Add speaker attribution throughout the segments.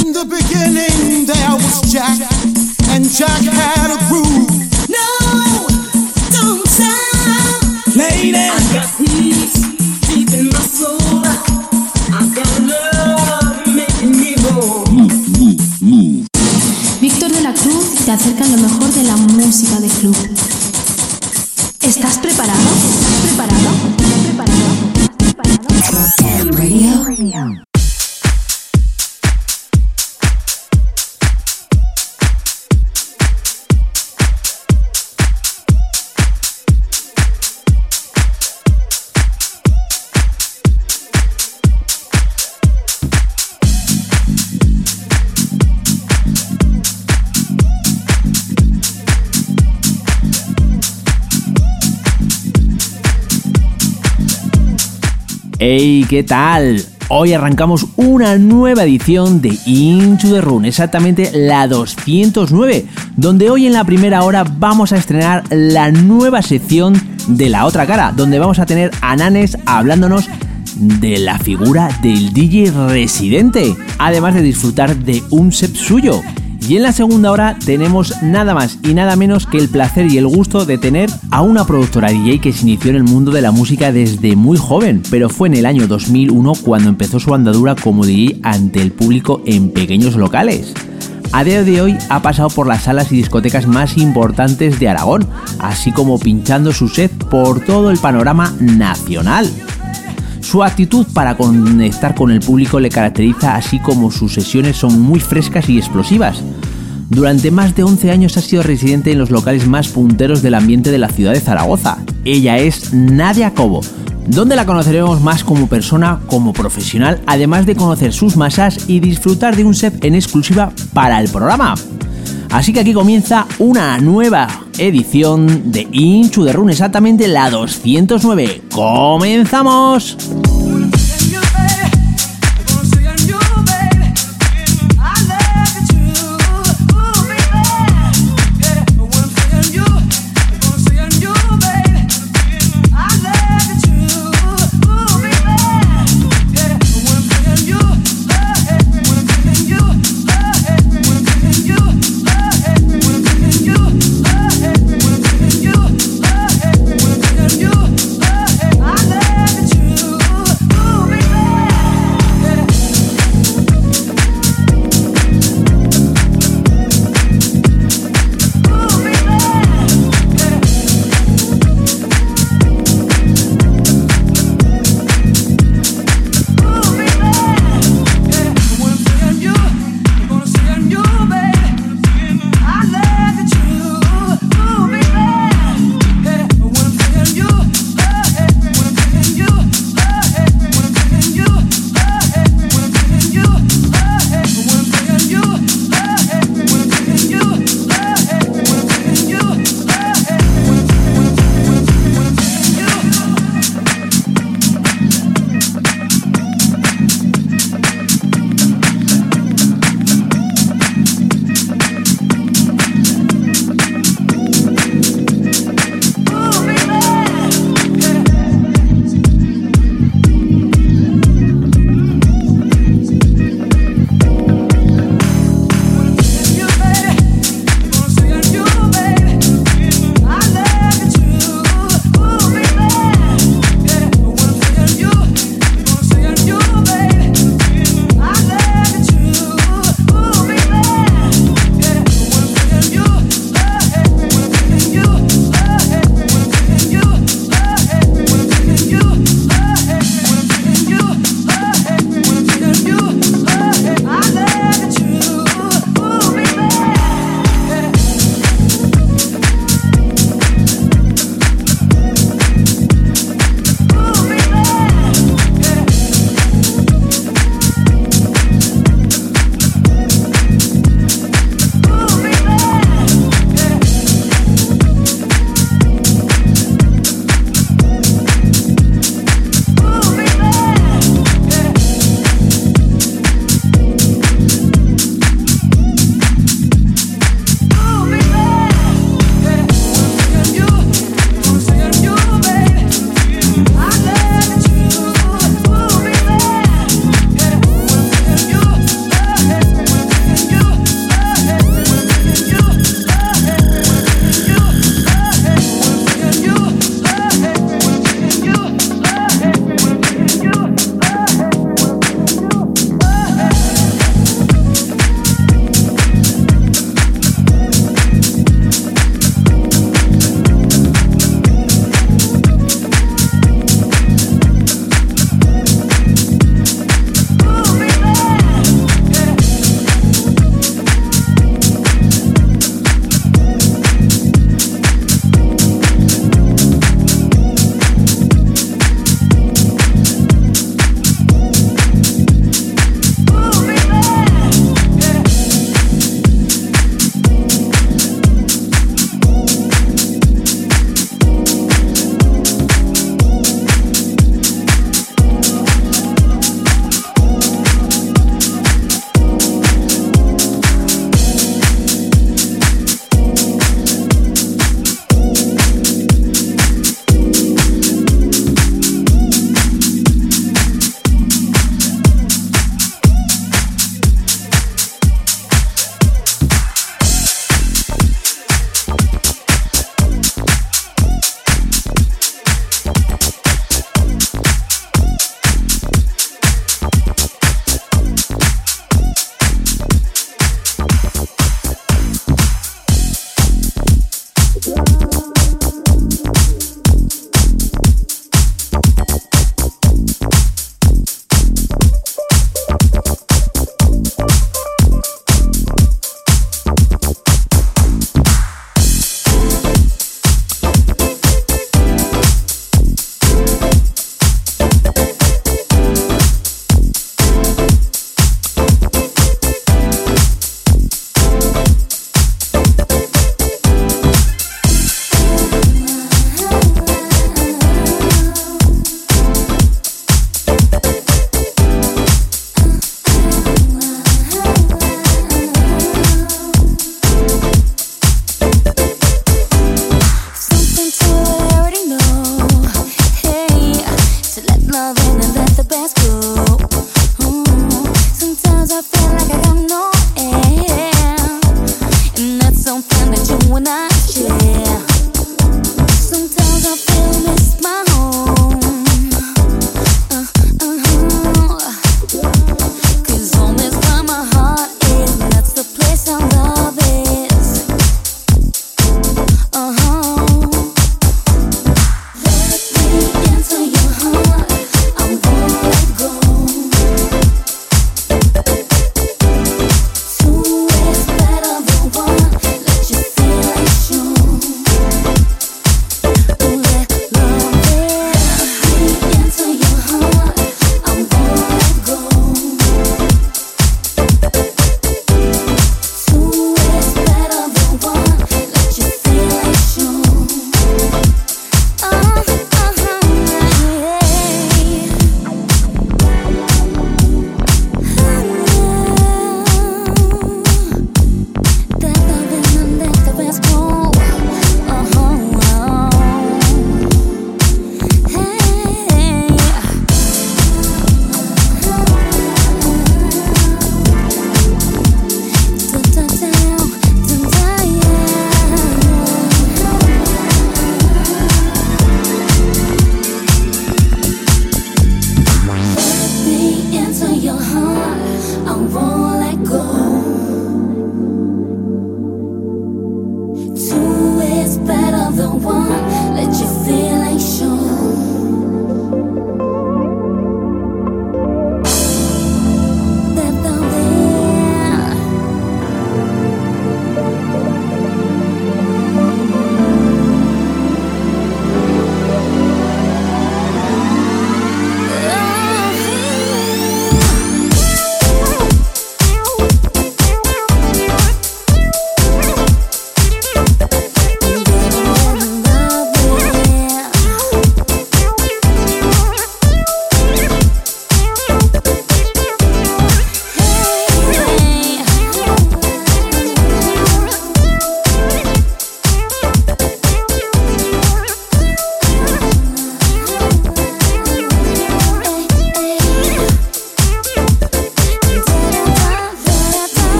Speaker 1: In the beginning there was Jack, and Jack had a groove.
Speaker 2: No, don't stop.
Speaker 1: Lady,
Speaker 2: I got peace deep in my soul. I got love making me whole.
Speaker 3: Víctor de la Cruz te acerca lo mejor de la música de club.
Speaker 4: ¡Hey! ¿Qué tal? Hoy arrancamos una nueva edición de Into the Run, exactamente la 209, donde hoy en la primera hora vamos a estrenar la nueva sección de la otra cara, donde vamos a tener a Nanes hablándonos de la figura del DJ residente, además de disfrutar de un set suyo. Y en la segunda hora tenemos nada más y nada menos que el placer y el gusto de tener a una productora DJ que se inició en el mundo de la música desde muy joven, pero fue en el año 2001 cuando empezó su andadura como DJ ante el público en pequeños locales. A día de hoy ha pasado por las salas y discotecas más importantes de Aragón, así como pinchando su set por todo el panorama nacional. Su actitud para conectar con el público le caracteriza así como sus sesiones son muy frescas y explosivas. Durante más de 11 años ha sido residente en los locales más punteros del ambiente de la ciudad de Zaragoza. Ella es Nadia Cobo, donde la conoceremos más como persona, como profesional, además de conocer sus masas y disfrutar de un set en exclusiva para el programa. Así que aquí comienza una nueva edición de the Run, exactamente la 209. ¡Comenzamos!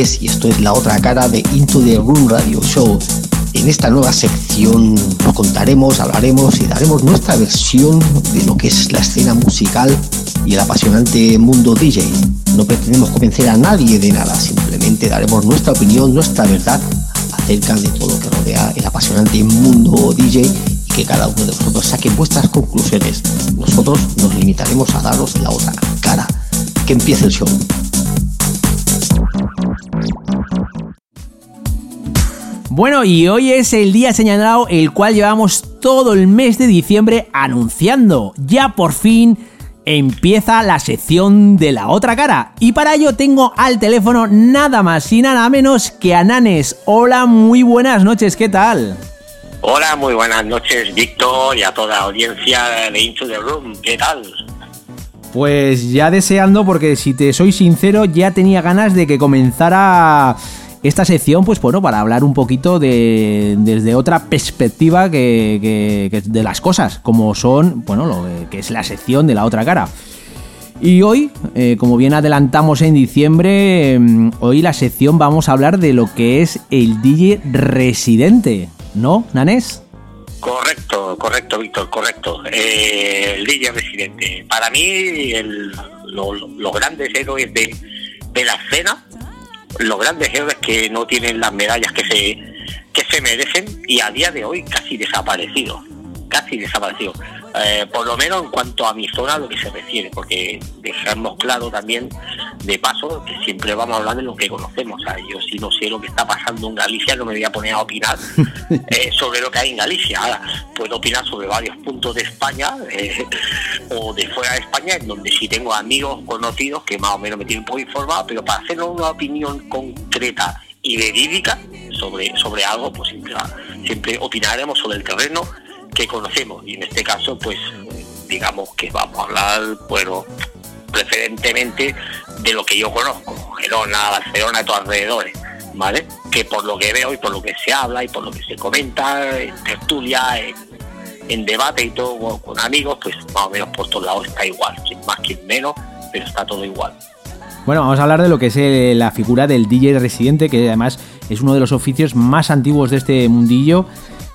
Speaker 5: Y esto es la otra cara de Into the Room Radio Show. En esta nueva sección contaremos, hablaremos y daremos nuestra versión de lo que es la escena musical y el apasionante mundo DJ. No pretendemos convencer a nadie de nada, simplemente daremos nuestra opinión, nuestra verdad acerca de todo lo que rodea el apasionante mundo DJ y que cada uno de vosotros saque vuestras conclusiones. Nosotros nos limitaremos a daros la otra cara. Que empiece el show.
Speaker 4: Bueno, y hoy es el día señalado el cual llevamos todo el mes de diciembre anunciando. Ya por fin empieza la sección de la otra cara. Y para ello tengo al teléfono nada más y nada menos que a Nanes. Hola, muy buenas noches, ¿qué tal?
Speaker 6: Hola, muy buenas noches, Víctor, y a toda la audiencia de Into the Room. ¿Qué tal?
Speaker 4: Pues ya deseando, porque si te soy sincero, ya tenía ganas de que comenzara esta sección, pues bueno, para hablar un poquito de desde otra perspectiva que, de las cosas, como son, bueno, lo que es la sección de la otra cara. Y hoy, eh, como bien adelantamos en diciembre, em, hoy la sección vamos a hablar de lo que es el DJ residente, ¿no, Nanés?
Speaker 6: Correcto, correcto, Víctor, correcto. Eh, el DJ residente. Para mí, lo- los grandes héroes de, de la escena, los grandes héroes que no tienen las medallas que se, que se merecen y a día de hoy casi desaparecidos. Casi desaparecidos. Eh, por lo menos en cuanto a mi zona, a lo que se refiere, porque dejamos claro también, de paso, que siempre vamos a hablar de lo que conocemos. O sea, yo si no sé lo que está pasando en Galicia, no me voy a poner a opinar eh, sobre lo que hay en Galicia. Ahora, puedo opinar sobre varios puntos de España eh, o de fuera de España, en donde sí tengo amigos conocidos que más o menos me tienen un poco informado, pero para hacer una opinión concreta y verídica sobre, sobre algo, pues siempre, siempre opinaremos sobre el terreno que conocemos. Y en este caso, pues digamos que vamos a hablar, bueno, preferentemente de lo que yo conozco, Gerona, Barcelona todos alrededores, ¿vale? Que por lo que veo y por lo que se habla y por lo que se comenta en tertulia, en, en debate y todo con, amigos, pues más o menos por todos lados está igual, sin más que menos, pero está todo igual.
Speaker 4: Bueno, vamos a hablar de lo que es eh, la figura del DJ residente, que además es uno de los oficios más antiguos de este mundillo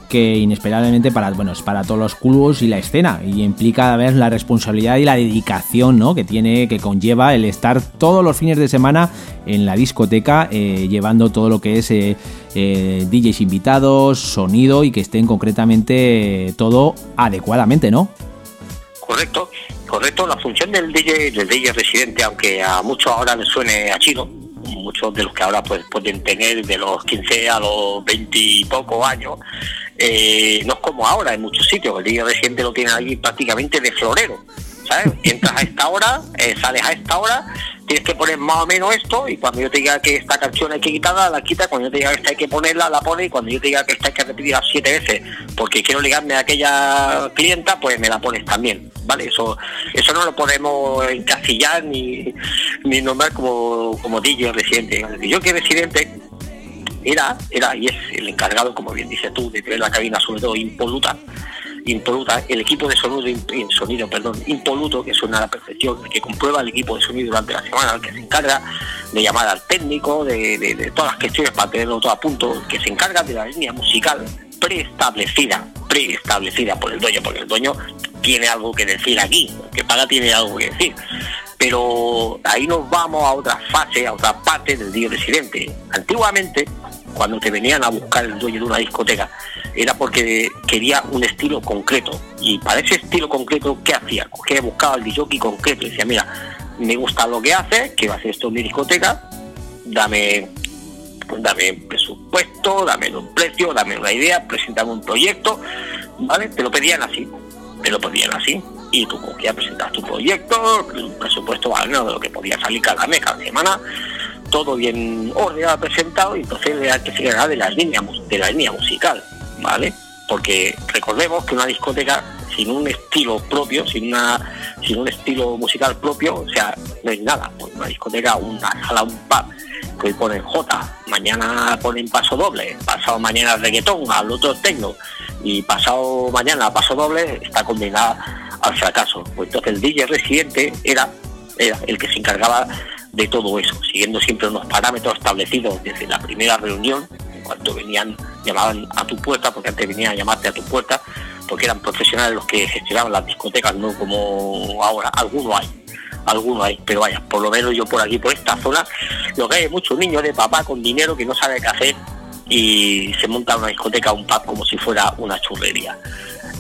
Speaker 4: que inesperadamente para bueno es para todos los clubs y la escena y implica a ver la responsabilidad y la dedicación ¿no? que tiene que conlleva el estar todos los fines de semana en la discoteca eh, llevando todo lo que es eh, eh, DJs invitados sonido y que estén concretamente todo adecuadamente no
Speaker 6: Correcto, correcto. La función del DJ, del DJ residente, aunque a muchos ahora les suene a chino, muchos de los que ahora pues, pueden tener de los 15 a los 20 y pocos años, eh, no es como ahora en muchos sitios. El DJ residente lo tienen allí prácticamente de florero. ¿Sabes? Entras a esta hora, eh, sales a esta hora, tienes que poner más o menos esto y cuando yo te diga que esta canción hay que quitarla, la quita, cuando yo te diga que esta hay que ponerla, la pone y cuando yo te diga que esta hay que repetirla siete veces porque quiero ligarme a aquella clienta, pues me la pones también, ¿vale? Eso eso no lo podemos encasillar ni, ni nombrar como, como DJ residente. Yo que residente era, era y es el encargado, como bien dices tú, de tener la cabina sobre todo impoluta, impoluta, el equipo de sonido, im- sonido perdón, impoluto, que suena a la perfección, que comprueba el equipo de sonido durante la semana, el que se encarga de llamar al técnico, de, de- todas las cuestiones para tenerlo todo a punto, que se encarga de la línea musical preestablecida, preestablecida por el dueño, porque el dueño tiene algo que decir aquí, que paga tiene algo que decir. Pero ahí nos vamos a otra fase, a otra parte del día residente. Antiguamente, cuando te venían a buscar el dueño de una discoteca, era porque quería un estilo concreto. Y para ese estilo concreto, ¿qué hacía? Cogía, buscaba el DJ concreto y decía, mira, me gusta lo que hace, que va a hacer esto en mi discoteca, dame dame un presupuesto, dame un precio, dame una idea, preséntame un proyecto, ¿vale? Te lo pedían así, te lo pedían así. Y tú cogías, presentas tu proyecto, un presupuesto ¿vale? de lo que podía salir cada mes, cada semana, todo bien ordenado, presentado, y entonces era que se encargaba de la línea, mus- de la línea musical, ¿vale? Porque recordemos que una discoteca sin un estilo propio, sin una sin un estilo musical propio, o sea, no es nada. Pues una discoteca, una sala, un pub, que hoy ponen J, mañana ponen paso doble, pasado mañana reggaetón, al otro tecno, y pasado mañana paso doble, está condenada al fracaso. Pues entonces el DJ residente era, era el que se encargaba de todo eso, siguiendo siempre unos parámetros establecidos desde la primera reunión, en cuanto venían, llamaban a tu puerta, porque antes venían a llamarte a tu puerta, porque eran profesionales los que gestionaban las discotecas, no como ahora, algunos hay, algunos hay, pero vaya, por lo menos yo por aquí, por esta zona, lo que hay es muchos niños de papá con dinero que no sabe qué hacer y se monta una discoteca, un pub como si fuera una churrería.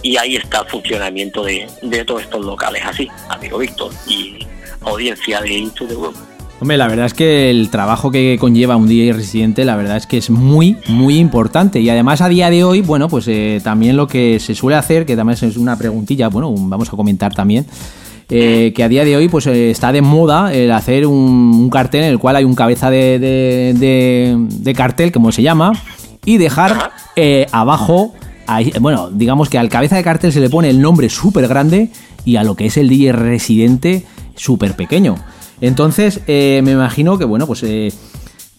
Speaker 6: Y ahí está el funcionamiento de, de todos estos locales, así, amigo Víctor, y audiencia de Into the World.
Speaker 4: Hombre, la verdad es que el trabajo que conlleva un DJ residente, la verdad es que es muy, muy importante. Y además a día de hoy, bueno, pues eh, también lo que se suele hacer, que también es una preguntilla, bueno, vamos a comentar también, eh, que a día de hoy pues eh, está de moda el hacer un, cartel en el cual hay un cabeza de, cartel, como se llama, y dejar abajo, bueno, digamos que al cabeza de cartel se le pone el nombre súper grande y a lo que es el DJ residente súper pequeño. Entonces, eh, me imagino que, bueno, pues eh,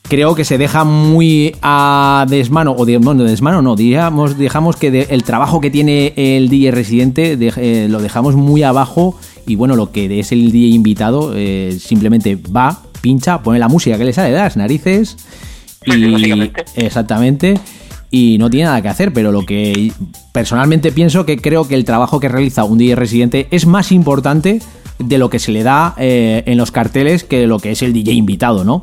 Speaker 4: creo que se deja muy a desmano, o de, bueno, desmano no, digamos, dejamos que de- el trabajo que tiene el DJ residente de- eh, lo dejamos muy abajo y bueno, lo que es el DJ invitado simplemente va, pincha, pone la música que le sale de las narices y exactamente y no tiene nada que hacer, pero lo que personalmente pienso que creo que el trabajo que realiza un DJ residente es más importante de lo que se le da eh, en los carteles que lo que es el DJ invitado, ¿no?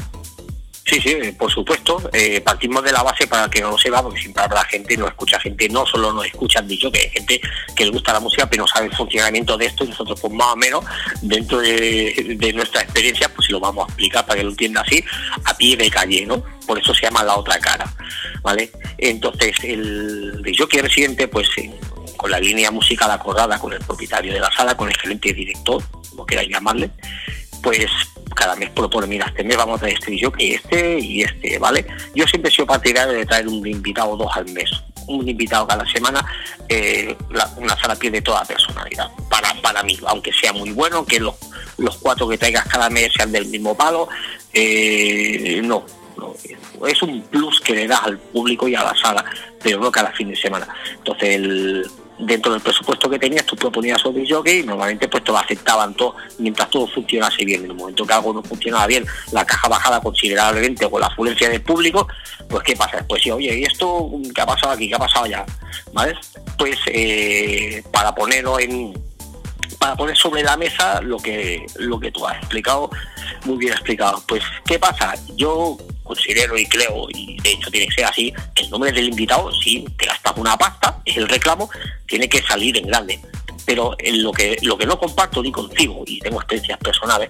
Speaker 6: Sí, sí, por supuesto. Eh, partimos de la base para que no lo sepa, porque siempre habrá gente, no escucha gente, no solo nos escuchan dicho que hay gente que le gusta la música, pero no sabe el funcionamiento de esto, y nosotros, pues más o menos, dentro de, nuestra experiencia, pues lo vamos a explicar para que lo entienda así, a pie de calle, ¿no? Por eso se llama la otra cara, ¿vale? Entonces, el jockey residente, pues en- con la línea musical acordada con el propietario de la sala, con el gerente director, como queráis llamarle, pues cada mes propone, mira, este mes vamos a traer este que este y este, ¿vale? Yo siempre he sido partidario de traer un invitado o dos al mes. Un invitado cada semana, eh, una sala pierde toda personalidad, para, para mí, aunque sea muy bueno, que los, los cuatro que traigas cada mes sean del mismo palo, eh, no, no, es un plus que le das al público y a la sala, pero no cada fin de semana. Entonces, el- dentro del presupuesto que tenías, tú proponías sobre jockey y normalmente pues te lo aceptaban todo mientras todo funcionase bien. En el momento que algo no funcionaba bien, la caja bajada considerablemente con la afluencia del público, pues ¿qué pasa? Pues sí, oye, ¿y esto qué ha pasado aquí? ¿Qué ha pasado allá? ¿Vale? Pues eh, para ponerlo en, para poner sobre la mesa lo que lo que tú has explicado, muy bien explicado. Pues, ¿qué pasa? Yo considero y creo, y de hecho tiene que ser así, el nombre del invitado, si te gastas una pasta, es el reclamo, tiene que salir en grande. Pero en lo que lo que no comparto ni contigo, y tengo experiencias personales,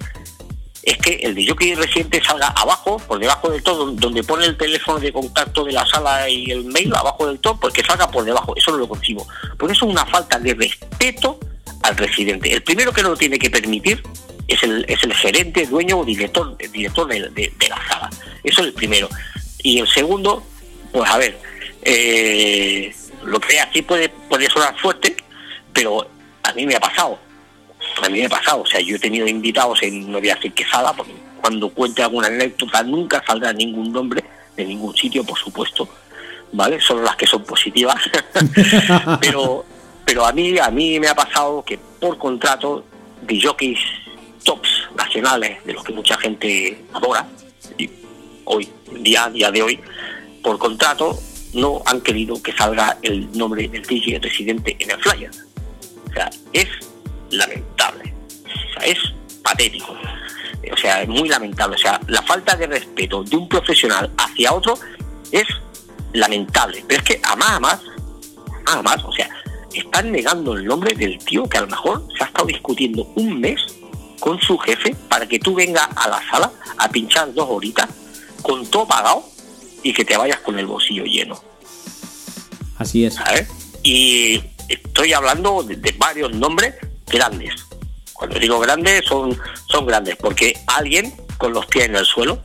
Speaker 6: es que el de jockey reciente salga abajo, por debajo del todo, donde pone el teléfono de contacto de la sala y el mail, abajo del todo, porque salga por debajo. Eso no lo consigo. Porque eso es una falta de respeto al residente. El primero que no lo tiene que permitir es el, es el gerente, dueño o director, director de, de- de la sala. Eso es el primero. Y el segundo, pues a ver, eh, lo que aquí puede, puede sonar fuerte, pero a mí me ha pasado a mí me ha pasado, o sea, yo he tenido invitados en, no voy a decir qué sala, porque cuando cuente alguna anécdota nunca saldrá ningún nombre de ningún sitio, por supuesto, ¿vale? Solo las que son positivas. pero pero a mí a mí me ha pasado que por contrato de jockeys tops nacionales, de los que mucha gente adora, y hoy, día, día de hoy, por contrato no han querido que salga el nombre del DJ residente en el flyer. O sea, es lamentable. O sea, es patético. O sea, es muy lamentable. O sea, la falta de respeto de un profesional hacia otro es lamentable. Pero es que a más, a más, a más, o sea, están negando el nombre del tío que a lo mejor se ha estado discutiendo un mes con su jefe para que tú vengas a la sala a pinchar dos horitas con todo pagado y que te vayas con el bolsillo lleno.
Speaker 4: Así es.
Speaker 6: ¿sabes? Y estoy hablando de, de varios nombres grandes. Cuando digo grandes, son, son grandes, porque alguien con los pies en el suelo,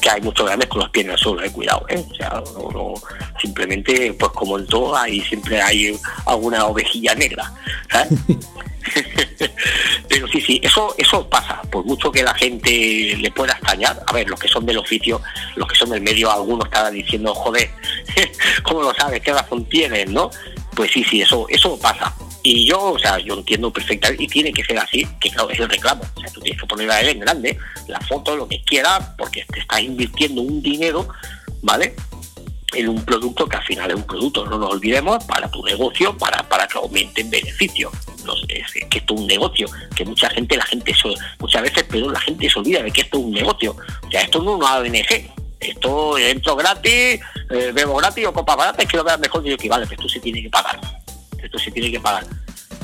Speaker 6: que hay muchos grandes con los pies en el suelo, eh, cuidado, ¿eh? O sea, no- no- simplemente, pues como en todo, ahí siempre hay alguna ovejilla negra, ¿sabes? Pero sí, sí, eso, eso pasa, por mucho que la gente le pueda extrañar, a ver, los que son del oficio, los que son del medio, algunos estarán diciendo, joder, ¿cómo lo sabes? ¿Qué razón tienes, no? Pues sí, sí, eso, eso pasa. Y yo, o sea, yo entiendo perfectamente, y tiene que ser así, que claro, es el reclamo. O sea, tú tienes que poner a él en grande, la foto, lo que quieras, porque te estás invirtiendo un dinero, ¿vale? En un producto que al final es un producto, no nos olvidemos, para tu negocio, para, para que aumenten beneficios. No sé, es que esto es un negocio, que mucha gente, la gente, muchas veces, pero la gente se olvida de que esto es un negocio. O sea, esto no es una ONG. Esto entro gratis, eh, bebo gratis o copa barata, es que lo veas mejor yo que vale, pero esto se tiene que pagar esto se tiene que pagar.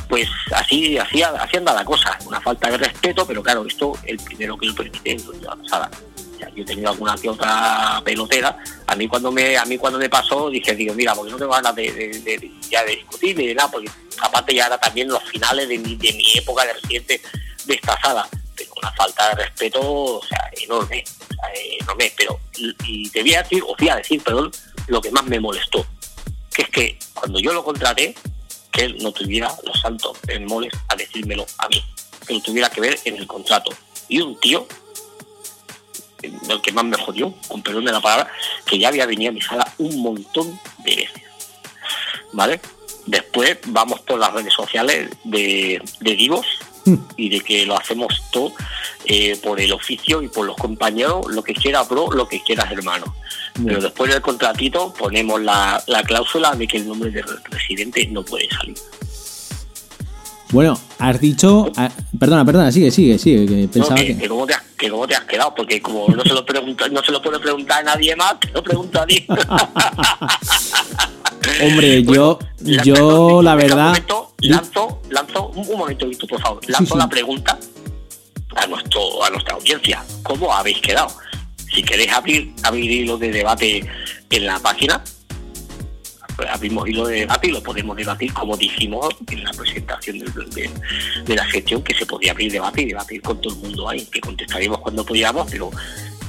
Speaker 6: Pues así, así, así anda la cosa, una falta de respeto, pero claro, esto el primero que lo permite es la yo he tenido alguna que otra pelotera, a mí cuando me, a mí cuando me pasó dije, digo, mira, porque no tengo ganas de, de- de- ya de discutir de nada, porque aparte ya era también los finales de mi, de mi época de residente de esta sala, pero una falta de respeto, o sea, enorme, o sea, enorme, pero y, y te voy a decir, os voy a decir, perdón, lo que más me molestó, que es que cuando yo lo contraté, que él no tuviera los santos bemoles a decírmelo a mí, que lo tuviera que ver en el contrato. Y un tío, el que más me jodió, con perdón de la palabra, que ya había venido a mi sala un montón de veces. ¿Vale? Después vamos por las redes sociales de, de divos y de que lo hacemos todo eh, por el oficio y por los compañeros, lo que quieras, bro, lo que quieras, hermano. Pero después del contratito ponemos la, la cláusula de que el nombre del residente no puede salir.
Speaker 4: Bueno, has dicho. ah, perdona, perdona, sigue, sigue, sigue. Que
Speaker 6: No,
Speaker 4: pensaba
Speaker 6: que,
Speaker 4: que.
Speaker 6: que cómo te has, que cómo te has quedado, porque como no se lo pregunta, no se lo puede preguntar a nadie más, te lo pregunto a ti.
Speaker 4: Hombre, yo,
Speaker 6: La-
Speaker 4: yo la
Speaker 6: deja un
Speaker 4: verdad.
Speaker 6: momento, lanzo, lanzo, un, momento, Víctor, por favor. Lanzo
Speaker 4: sí.
Speaker 6: la pregunta a nuestro, a nuestra audiencia. ¿Cómo habéis quedado? Si queréis abrir, abrir hilo de debate en la página, abrimos hilo de debate y lo podemos debatir como dijimos en la presentación de, la gestión, que se podía abrir debate y debatir con todo el mundo ahí, que contestaríamos cuando pudiéramos, pero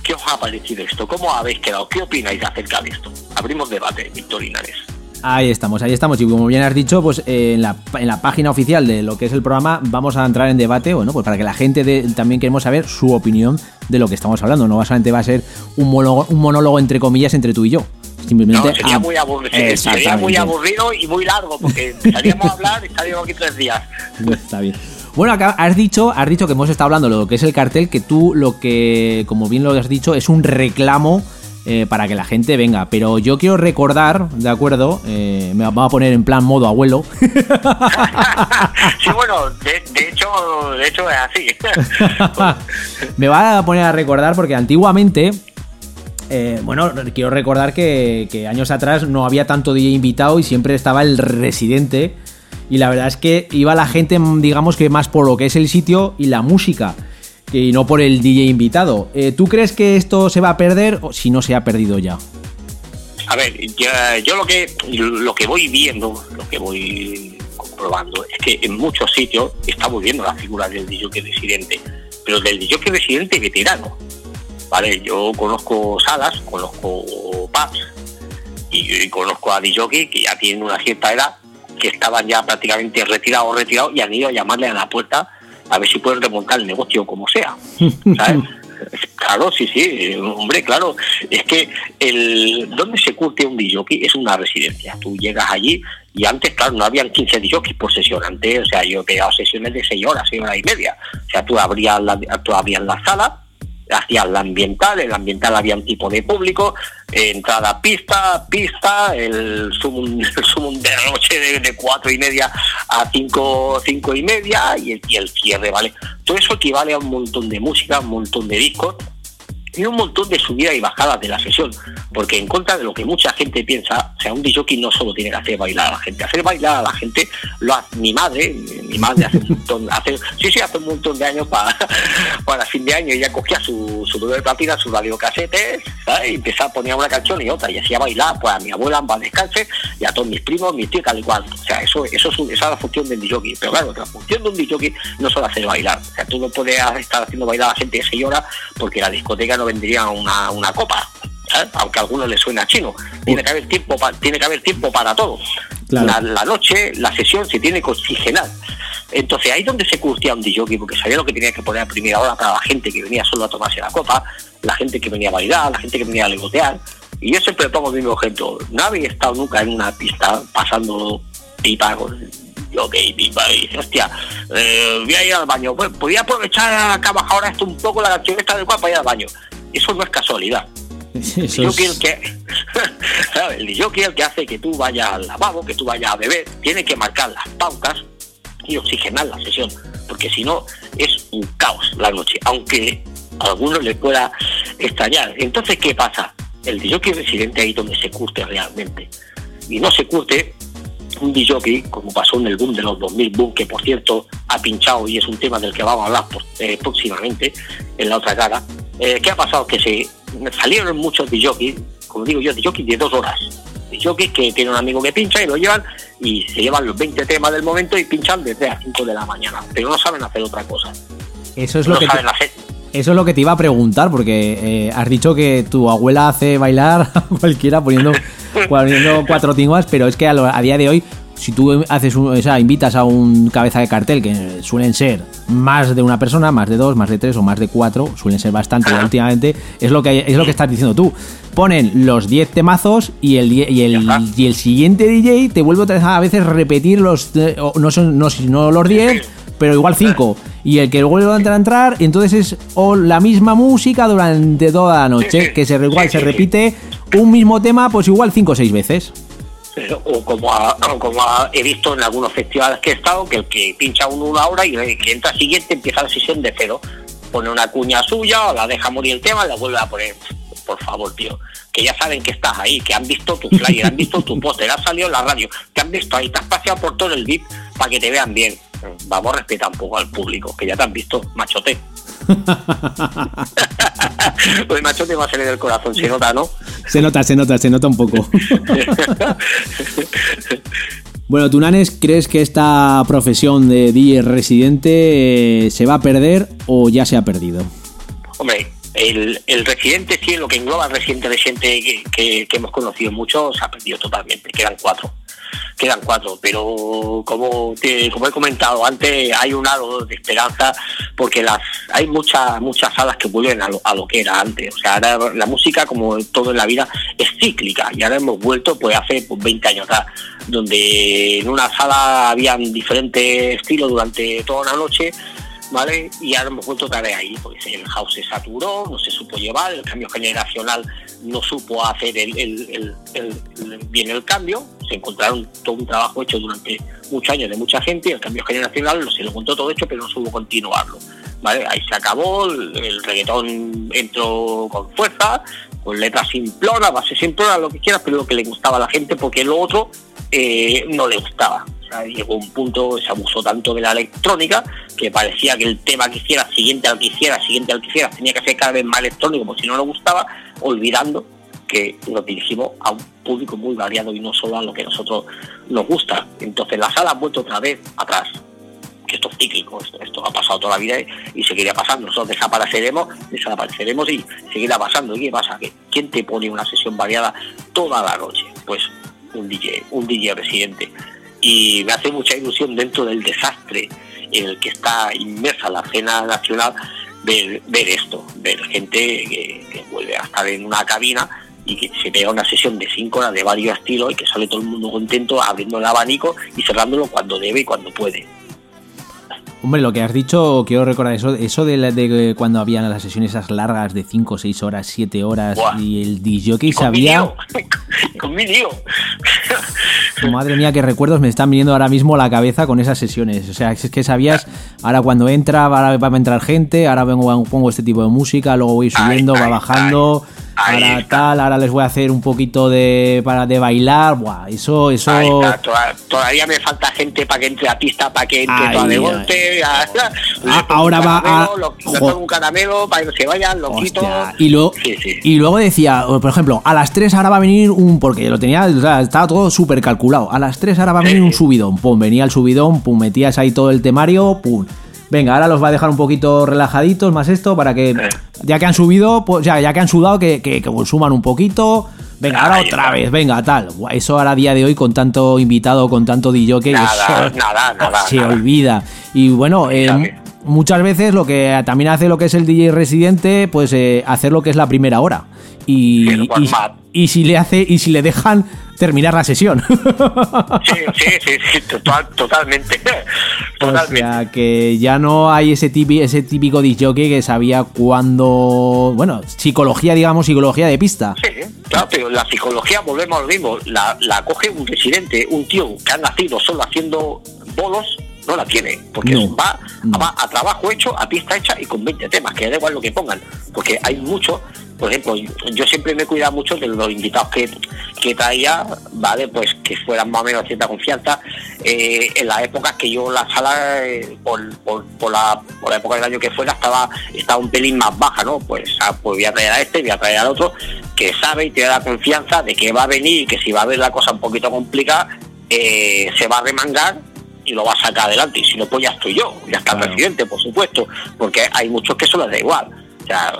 Speaker 6: ¿qué os ha parecido esto? ¿Cómo habéis quedado? ¿Qué opináis acerca de esto? Abrimos debate, Víctor Linares.
Speaker 4: Ahí estamos, ahí estamos. Y como bien has dicho, pues eh, en, la, en la página oficial de lo que es el programa vamos a entrar en debate, bueno, pues para que la gente de- también queremos saber su opinión de lo que estamos hablando. No solamente va a ser un monólogo, un monólogo entre comillas entre tú y yo. Simplemente.
Speaker 6: No, sería
Speaker 4: ah,
Speaker 6: muy, aburrido, sería muy
Speaker 4: Exactamente.
Speaker 6: aburrido y muy largo, porque empezaríamos a hablar y estaríamos aquí tres días.
Speaker 4: Está bien. Bueno, acá has dicho, has dicho que hemos estado hablando de lo que es el cartel, que tú lo que, como bien lo has dicho, es un reclamo eh, para que la gente venga. Pero yo quiero recordar, ¿de acuerdo? Eh, me va a poner en plan modo abuelo.
Speaker 6: sí, bueno, de, de hecho, de hecho es así.
Speaker 4: me va a poner a recordar porque antiguamente, eh, bueno, quiero recordar que, que años atrás no había tanto DJ invitado y siempre estaba el residente. Y la verdad es que iba la gente, digamos que más por lo que es el sitio y la música, y no por el DJ invitado. Eh, ¿Tú crees que esto se va a perder o si no se ha perdido ya?
Speaker 6: A ver, ya- yo lo que lo que voy viendo, lo que voy comprobando, es que en muchos sitios está volviendo la figura del DJ residente, pero del DJ residente veterano. Vale, yo conozco salas, conozco pubs y, y conozco a DJ que ya tienen una cierta edad, que estaban ya prácticamente retirados retirados y han ido a llamarle a la puerta a ver si pueden remontar el negocio como sea. ¿sabes? Claro, sí, sí, hombre, claro. Es que el donde se curte un DJ es una residencia. Tú llegas allí y antes, claro, no habían 15 DJs por sesión. Antes, o sea, yo he pegado sesiones de 6 horas, 6 horas y media. O sea, tú abrías la, tú abrías la sala, hacías la ambiental, en la ambiental había un tipo de público, entrada pista, pista, el sumum de la noche de, de cuatro y media a cinco, cinco y media y el, y el cierre, ¿vale? Todo eso equivale a un montón de música, un montón de discos y un montón de subidas y bajadas de la sesión, porque en contra de lo que mucha gente piensa, o sea, un DJ no solo tiene que hacer bailar a la gente, hacer bailar a la gente lo hace mi madre, mi madre hace un montón, hace, un montón de años para, para fin de año, ella cogía su, su de platina, sus radiocasetes, ¿sabes? y empezaba a poner una canción y otra, y hacía bailar pues a mi abuela en descanse y a todos mis primos, mis tíos, tal y cual, o sea, eso, eso es, un- esa es la función del DJ, pero claro, la función de un DJ no solo hacer bailar, o sea, tú no puedes estar haciendo bailar a la gente de 6 horas porque la discoteca no vendría una, una copa. Aunque a algunos les suena chino, tiene que haber tiempo, pa- tiene que haber tiempo para todo.
Speaker 4: Claro.
Speaker 6: La, la noche, la sesión se tiene que oxigenar. Entonces ahí donde se curtía un DJ, porque sabía lo que tenía que poner a primera hora para la gente que venía solo a tomarse la copa, la gente que venía a bailar, la gente que venía a legotear. Y yo siempre pongo el mismo ejemplo. No habéis estado nunca en una pista pasando pipa con jockey, pipa, y dice, hostia, eh, voy a ir al baño. Pues voy a aprovechar ha bajado ahora esto un poco la canción esta del cual para ir al baño. Eso no es casualidad.
Speaker 4: Eso
Speaker 6: Yo
Speaker 4: es-
Speaker 6: quiero que ¿sabes? el yo el que hace que tú vayas al lavabo, que tú vayas a beber, tiene que marcar las pautas y oxigenar la sesión, porque si no es un caos la noche, aunque a algunos les pueda extrañar. Entonces, ¿qué pasa? El DJ residente ahí donde se curte realmente. Y no se curte un DJ, como pasó en el boom de los 2000 boom, que por cierto ha pinchado y es un tema del que vamos a hablar por- eh, próximamente en la otra cara. Eh, ¿Qué ha pasado? Que se salieron muchos DJs, como digo yo, DJs de dos horas. DJs que tiene un amigo que pincha y lo llevan y se llevan los 20 temas del momento y pinchan desde las 5 de la mañana, pero no saben hacer otra cosa.
Speaker 4: Eso es lo que te-
Speaker 6: hacer.
Speaker 4: Eso es lo que te iba a preguntar, porque eh, has dicho que tu abuela hace bailar a cualquiera poniendo, poniendo cuatro tinguas, pero es que a, lo- a día de hoy, si tú haces un- o sea, invitas a un cabeza de cartel, que suelen ser más de una persona, más de dos, más de tres o más de cuatro, suelen ser bastante últimamente, es lo que es lo que estás diciendo tú. Ponen los 10 temazos y el, y el, y el siguiente DJ te vuelve a veces repetir los, eh, no son no, no los 10, pero igual 5. Y el que vuelve a entrar a entrar, entonces es o la misma música durante toda la noche, que se igual se repite un mismo tema, pues igual 5 o 6 veces.
Speaker 6: O como, ha- o como ha- he visto en algunos festivales que he estado, que el que pincha uno una hora y el que entra siguiente empieza la sesión de cero. Pone una cuña suya, la deja morir el tema la vuelve a poner. Por favor, tío. Que ya saben que estás ahí, que han visto tu flyer, han visto tu póster, has salido en la radio, te han visto ahí, te has paseado por todo el VIP para que te vean bien. Vamos a respetar un poco al público, que ya te han visto, machote. pues machote va a salir del corazón, se nota, ¿no?
Speaker 4: Se nota, se nota, se nota un poco. Bueno, tú, Nanes, ¿crees que esta profesión de DJ residente eh, se va a perder o ya se ha perdido?
Speaker 6: Hombre, el, el residente sí, lo que engloba el residente residente que, que- que hemos conocido mucho, se ha perdido totalmente. Quedan cuatro. Quedan cuatro, pero como te- como he comentado antes, hay un halo de esperanza porque las hay muchas muchas salas que vuelven a lo, a lo que era antes. O sea, ahora la música, como todo en la vida, es cíclica y ahora hemos vuelto pues hace pues, 20 años atrás, donde en una sala habían diferentes estilos durante toda la noche ¿vale? Y ahora hemos vuelto otra vez ahí, porque el house se saturó, no se supo llevar, el cambio generacional no supo hacer el, el- bien el cambio, se encontraron todo un trabajo hecho durante muchos años de mucha gente y el cambio generacional se lo encontró todo hecho, pero no supo continuarlo, ¿vale? Ahí se acabó, el, el reggaetón entró con fuerza, con letras simplonas, bases simplonas, lo que quieras, pero lo que le gustaba a la gente, porque lo otro eh, no le gustaba. O sea, llegó un punto, se abusó tanto de la electrónica que parecía que el tema que hiciera, siguiente al que hiciera, siguiente al que hiciera, tenía que ser cada vez más electrónico, porque si no le gustaba, olvidando que nos dirigimos a un público muy variado y no solo a lo que a nosotros nos gusta. Entonces la sala ha vuelto otra vez atrás. Que esto es cíclico, esto, esto ha pasado toda la vida y, seguirá pasando. Nosotros desapareceremos, desapareceremos y seguirá pasando. ¿Y qué pasa? ¿Que ¿Quién te pone una sesión variada toda la noche? Pues un DJ, un DJ residente. Y me hace mucha ilusión dentro del desastre en el que está inmersa la escena nacional ver, ver esto, ver gente que, que vuelve a estar en una cabina y que se pega una sesión de cinco horas de varios estilos y que sale todo el mundo contento abriendo el abanico y cerrándolo cuando debe y cuando puede.
Speaker 4: Hombre, lo que has dicho, quiero recordar eso, eso de, la- de cuando habían las sesiones esas largas de 5, 6 horas, 7 horas
Speaker 6: Buah.
Speaker 4: y el DJ sabía...
Speaker 6: con mi lío.
Speaker 4: Madre mía, qué recuerdos me están viniendo ahora mismo a la cabeza con esas sesiones. O sea, es que sabías, ahora cuando entra, ahora va a entrar gente, ahora vengo, pongo este tipo de música, luego voy subiendo, va bajando,
Speaker 6: ahí está.
Speaker 4: tal, ahora les voy a hacer un poquito de para de bailar. Buah, eso, eso.
Speaker 6: Toda- todavía me falta gente para que entre a pista, para que entre toda de golpe.
Speaker 4: Ah, ahora va a-
Speaker 6: caramelo, lo- un caramelo para que se vayan, lo quito.
Speaker 4: Y, luego,
Speaker 6: Sí, sí.
Speaker 4: y luego decía, por ejemplo, a las 3 ahora va a venir un. Porque lo tenía, o sea, estaba todo súper calculado. A las 3 ahora va a venir un subidón. Pum, venía el subidón, pum, metías ahí todo el temario, pum. Venga, ahora los va a dejar un poquito relajaditos, más esto, para que, ya que han subido, pues ya, ya que han sudado, que, que, que consuman un poquito. Venga, ahora otra vez, venga, tal. Eso ahora a día de hoy, con tanto invitado, con tanto DJ, que
Speaker 6: Nada,
Speaker 4: eso
Speaker 6: nada, nada,
Speaker 4: se
Speaker 6: nada.
Speaker 4: olvida. Y bueno, eh, muchas veces lo que también hace lo que es el DJ residente, pues eh, hacer lo que es la primera hora. Y. y si le hace y si le dejan terminar la sesión.
Speaker 6: Sí, sí, sí, sí, total- totalmente.
Speaker 4: o
Speaker 6: Totalmente.
Speaker 4: sea que ya no hay ese típico, ese típico disjockey que sabía cuándo, bueno, psicología, digamos, psicología de pista.
Speaker 6: Sí, claro, pero la psicología, volvemos a lo mismo, la, la coge un residente, un tío que ha nacido solo haciendo bolos, no la tiene, porque
Speaker 4: No,
Speaker 6: va,
Speaker 4: no.
Speaker 6: va a trabajo hecho, a pista hecha y con 20 temas, que da igual lo que pongan, porque hay muchos, por ejemplo, yo siempre me he cuidado mucho de los invitados que, que traía, ¿vale? Pues que fueran más o menos cierta confianza, eh, en las épocas que yo la sala, eh, por, por, por la, por la época del año que fuera, estaba, estaba un pelín más baja, ¿no? Pues, ah, pues voy a traer a este, voy a traer al otro, que sabe y tiene la confianza de que va a venir y que si va a ver la cosa un poquito complicada, eh, se va a remangar y lo va a sacar adelante. Y si no, pues ya estoy yo, ya está el presidente, por supuesto, porque hay muchos que eso les da igual. O sea,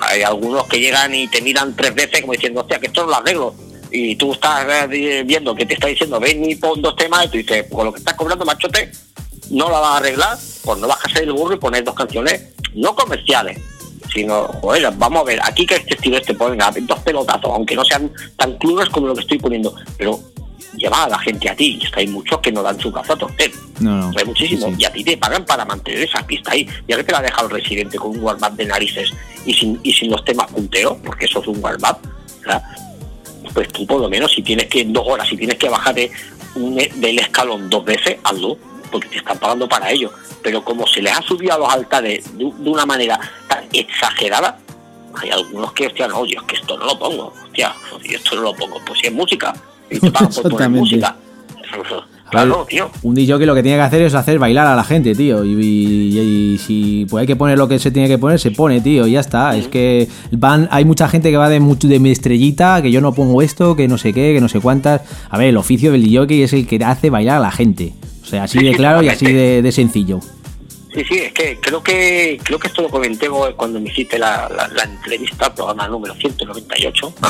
Speaker 6: hay algunos que llegan y te miran tres veces como diciendo, hostia, que esto no lo arreglo. Y tú estás eh, viendo que te está diciendo, ven y pon dos temas, y tú dices, con lo que estás cobrando, machote, no la vas a arreglar, pues no vas a ser el burro y poner dos canciones, no comerciales, sino, joder, vamos a ver, aquí que este estilo este, pues venga, dos pelotazos, aunque no sean tan clubes como lo que estoy poniendo, pero lleva a la gente a ti, y es que hay muchos que no dan su caza a torcer.
Speaker 4: No, no.
Speaker 6: Hay muchísimo.
Speaker 4: Sí, sí.
Speaker 6: Y a ti te pagan para mantener esa pista ahí. Ya que te la ha dejado el residente con un warm-up de narices y sin, y sin los temas punteo, porque eso es un warm-up, ¿verdad? pues tú por lo menos si tienes que en dos horas, si tienes que bajarte un, e- del escalón dos veces, hazlo, porque te están pagando para ello. Pero como se les ha subido a los altares de, de una manera tan exagerada, hay algunos que, hostia, no, yo es que esto no lo pongo, hostia, esto no lo pongo, pues si es música, y te pagan por poner
Speaker 4: Exactamente.
Speaker 6: música. Claro, tío.
Speaker 4: Un DJ lo que tiene que hacer es hacer bailar a la gente, tío. Y, y- y si pues hay que poner lo que se tiene que poner, se pone, tío. Y ya está. Es que van, hay mucha gente que va de mucho de mi estrellita, que yo no pongo esto, que no sé qué, que no sé cuántas. A ver, el oficio del DJ es el que hace bailar a la gente. O sea, así
Speaker 6: Sí,
Speaker 4: de
Speaker 6: sí,
Speaker 4: claro y así de, de sencillo.
Speaker 6: Sí, sí, es que creo que creo que esto lo comenté cuando me hiciste la, la, la entrevista al programa número 198.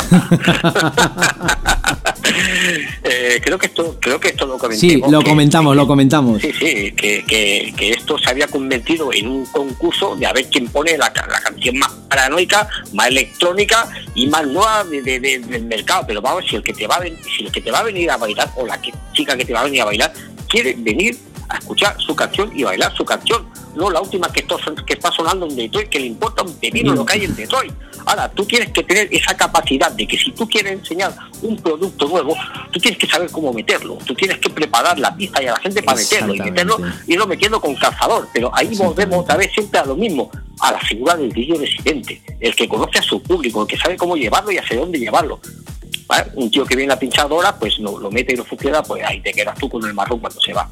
Speaker 6: Eh, creo que esto creo que esto lo comenté.
Speaker 4: Sí, lo comentamos, lo comentamos.
Speaker 6: Sí, sí, que, que, que esto se había convertido en un concurso de a ver quién pone la, la canción más paranoica, más electrónica y más nueva de- de- de- del mercado. Pero vamos, si el que te va a si el que te va a venir a bailar o la que- chica que te va a venir a bailar quiere venir a escuchar su canción y bailar su canción, no la última que, que está sonando en Detroit, que le importa un pepino lo que hay en Detroit. Ahora, tú tienes que tener esa capacidad de que si tú quieres enseñar un producto nuevo, tú tienes que saber cómo meterlo, tú tienes que preparar la pista y a la gente para meterlo y meterlo y irlo metiendo con cazador. Pero ahí volvemos otra vez siempre a lo mismo, a la figura del DJ residente, el que conoce a su público, el que sabe cómo llevarlo y hacia dónde llevarlo. ¿Vale? Un tío que viene a pinchadora, pues no, lo mete y no funciona, pues ahí te quedas tú con el marrón cuando se va.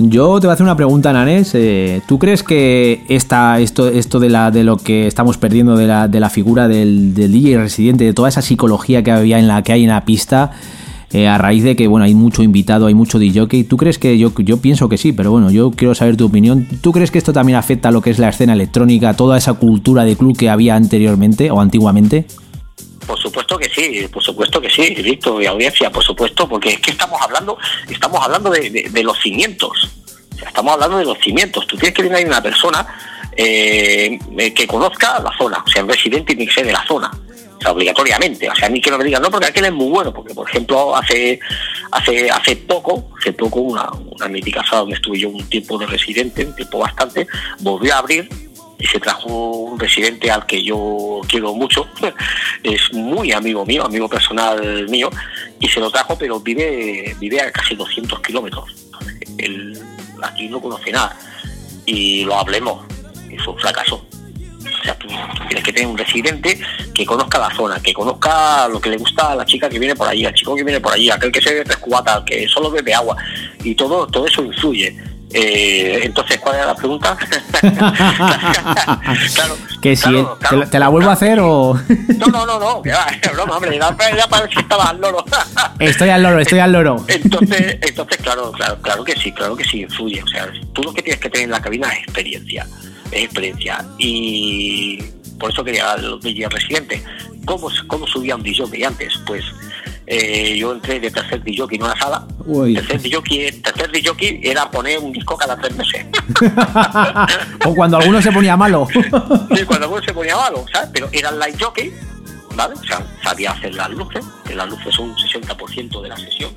Speaker 4: Yo te voy a hacer una pregunta, Nanés. Eh, ¿Tú crees que esta, esto, esto de, la, de lo que estamos perdiendo de la, figura del, del DJ residente, de toda esa psicología que había en la que hay en la pista, eh, a raíz de que bueno hay mucho invitado, hay mucho DJ, ¿tú crees que yo, yo pienso que sí, pero bueno, yo quiero saber tu opinión. ¿Tú crees que esto también afecta a lo que es la escena electrónica, toda esa cultura de club que había anteriormente o antiguamente?
Speaker 6: Por supuesto que sí, por supuesto que sí, Víctor y audiencia, por supuesto, porque es que estamos hablando, estamos hablando de, los cimientos. Estamos hablando de los cimientos. Tú tienes que tener una persona eh, eh, que conozca la zona, o sea, un residente tiene que ser de la zona. O sea, obligatoriamente. O sea, ni que no me digan, no, porque aquel es muy bueno, porque por ejemplo, hace hace hace poco, hace poco, una, una mítica sala donde estuve yo un tiempo de residente, un tiempo bastante, volvió a abrir y se trajo un residente al que yo quiero mucho, es muy amigo mío, amigo personal mío, y se lo trajo, pero vive, vive a casi 200 kilómetros. Él aquí no conoce nada. Y lo hablemos, y fue un fracaso. O sea, tú, tienes que tener un residente que conozca la zona, que conozca lo que le gusta a la chica que viene por allí, al chico que viene por allí, aquel que se bebe tres cubatas, que solo bebe agua. Y todo, todo eso influye. Eh, entonces, ¿cuál era la pregunta? claro,
Speaker 4: Que si
Speaker 6: claro,
Speaker 4: ¿te,
Speaker 6: claro,
Speaker 4: la- te la vuelvo a hacer o...?
Speaker 6: No, no, no, no, que va, es broma, hombre, era, era para ver si estaba al loro.
Speaker 4: estoy al loro, estoy al loro.
Speaker 6: Entonces, entonces claro, claro, claro que sí, claro que sí influye. O sea, tú lo que tienes que tener en la cabina es experiencia, es experiencia. Y por eso quería los DJ residentes. ¿Cómo, cómo subía un DJ antes? Pues eh, yo entré de tercer DJ en una sala.
Speaker 4: Uy.
Speaker 6: Tercer DJ, tercer DJ era poner un disco cada tres meses.
Speaker 4: o cuando alguno se ponía malo.
Speaker 6: Sí, cuando uno se ponía malo, ¿sabes? Pero era el light jockey, ¿vale? O sea, sabía hacer las luces, que las luces son un 60% de la sesión.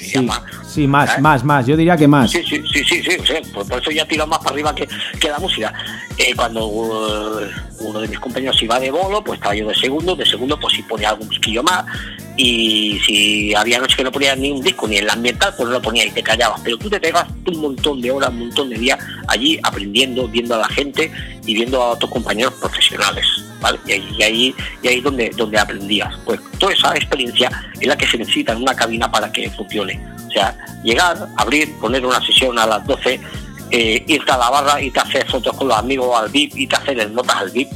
Speaker 4: Sí,
Speaker 6: más,
Speaker 4: sí, más,
Speaker 6: ¿sabes?
Speaker 4: más, más. Yo diría que más.
Speaker 6: Sí, sí, sí, sí, sí, o sea, por, por eso ya tiro más para arriba que, que la música. Eh, cuando uh, uno de mis compañeros iba de bolo, pues estaba yo de segundo, de segundo pues si ponía algún disquillo más, y si había noches que no ponía ni un disco ni en la ambiental, pues no lo ponía y te callabas. Pero tú te pegas un montón de horas, un montón de días allí aprendiendo, viendo a la gente y viendo a otros compañeros profesionales, ¿vale? Y ahí, y ahí, y ahí donde, donde aprendías. Pues toda esa experiencia es la que se necesita en una cabina para que funcione. O sea, llegar, abrir, poner una sesión a las 12, eh, irte a la barra, irte a hacer fotos con los amigos al VIP, irte a hacer el notas al VIP,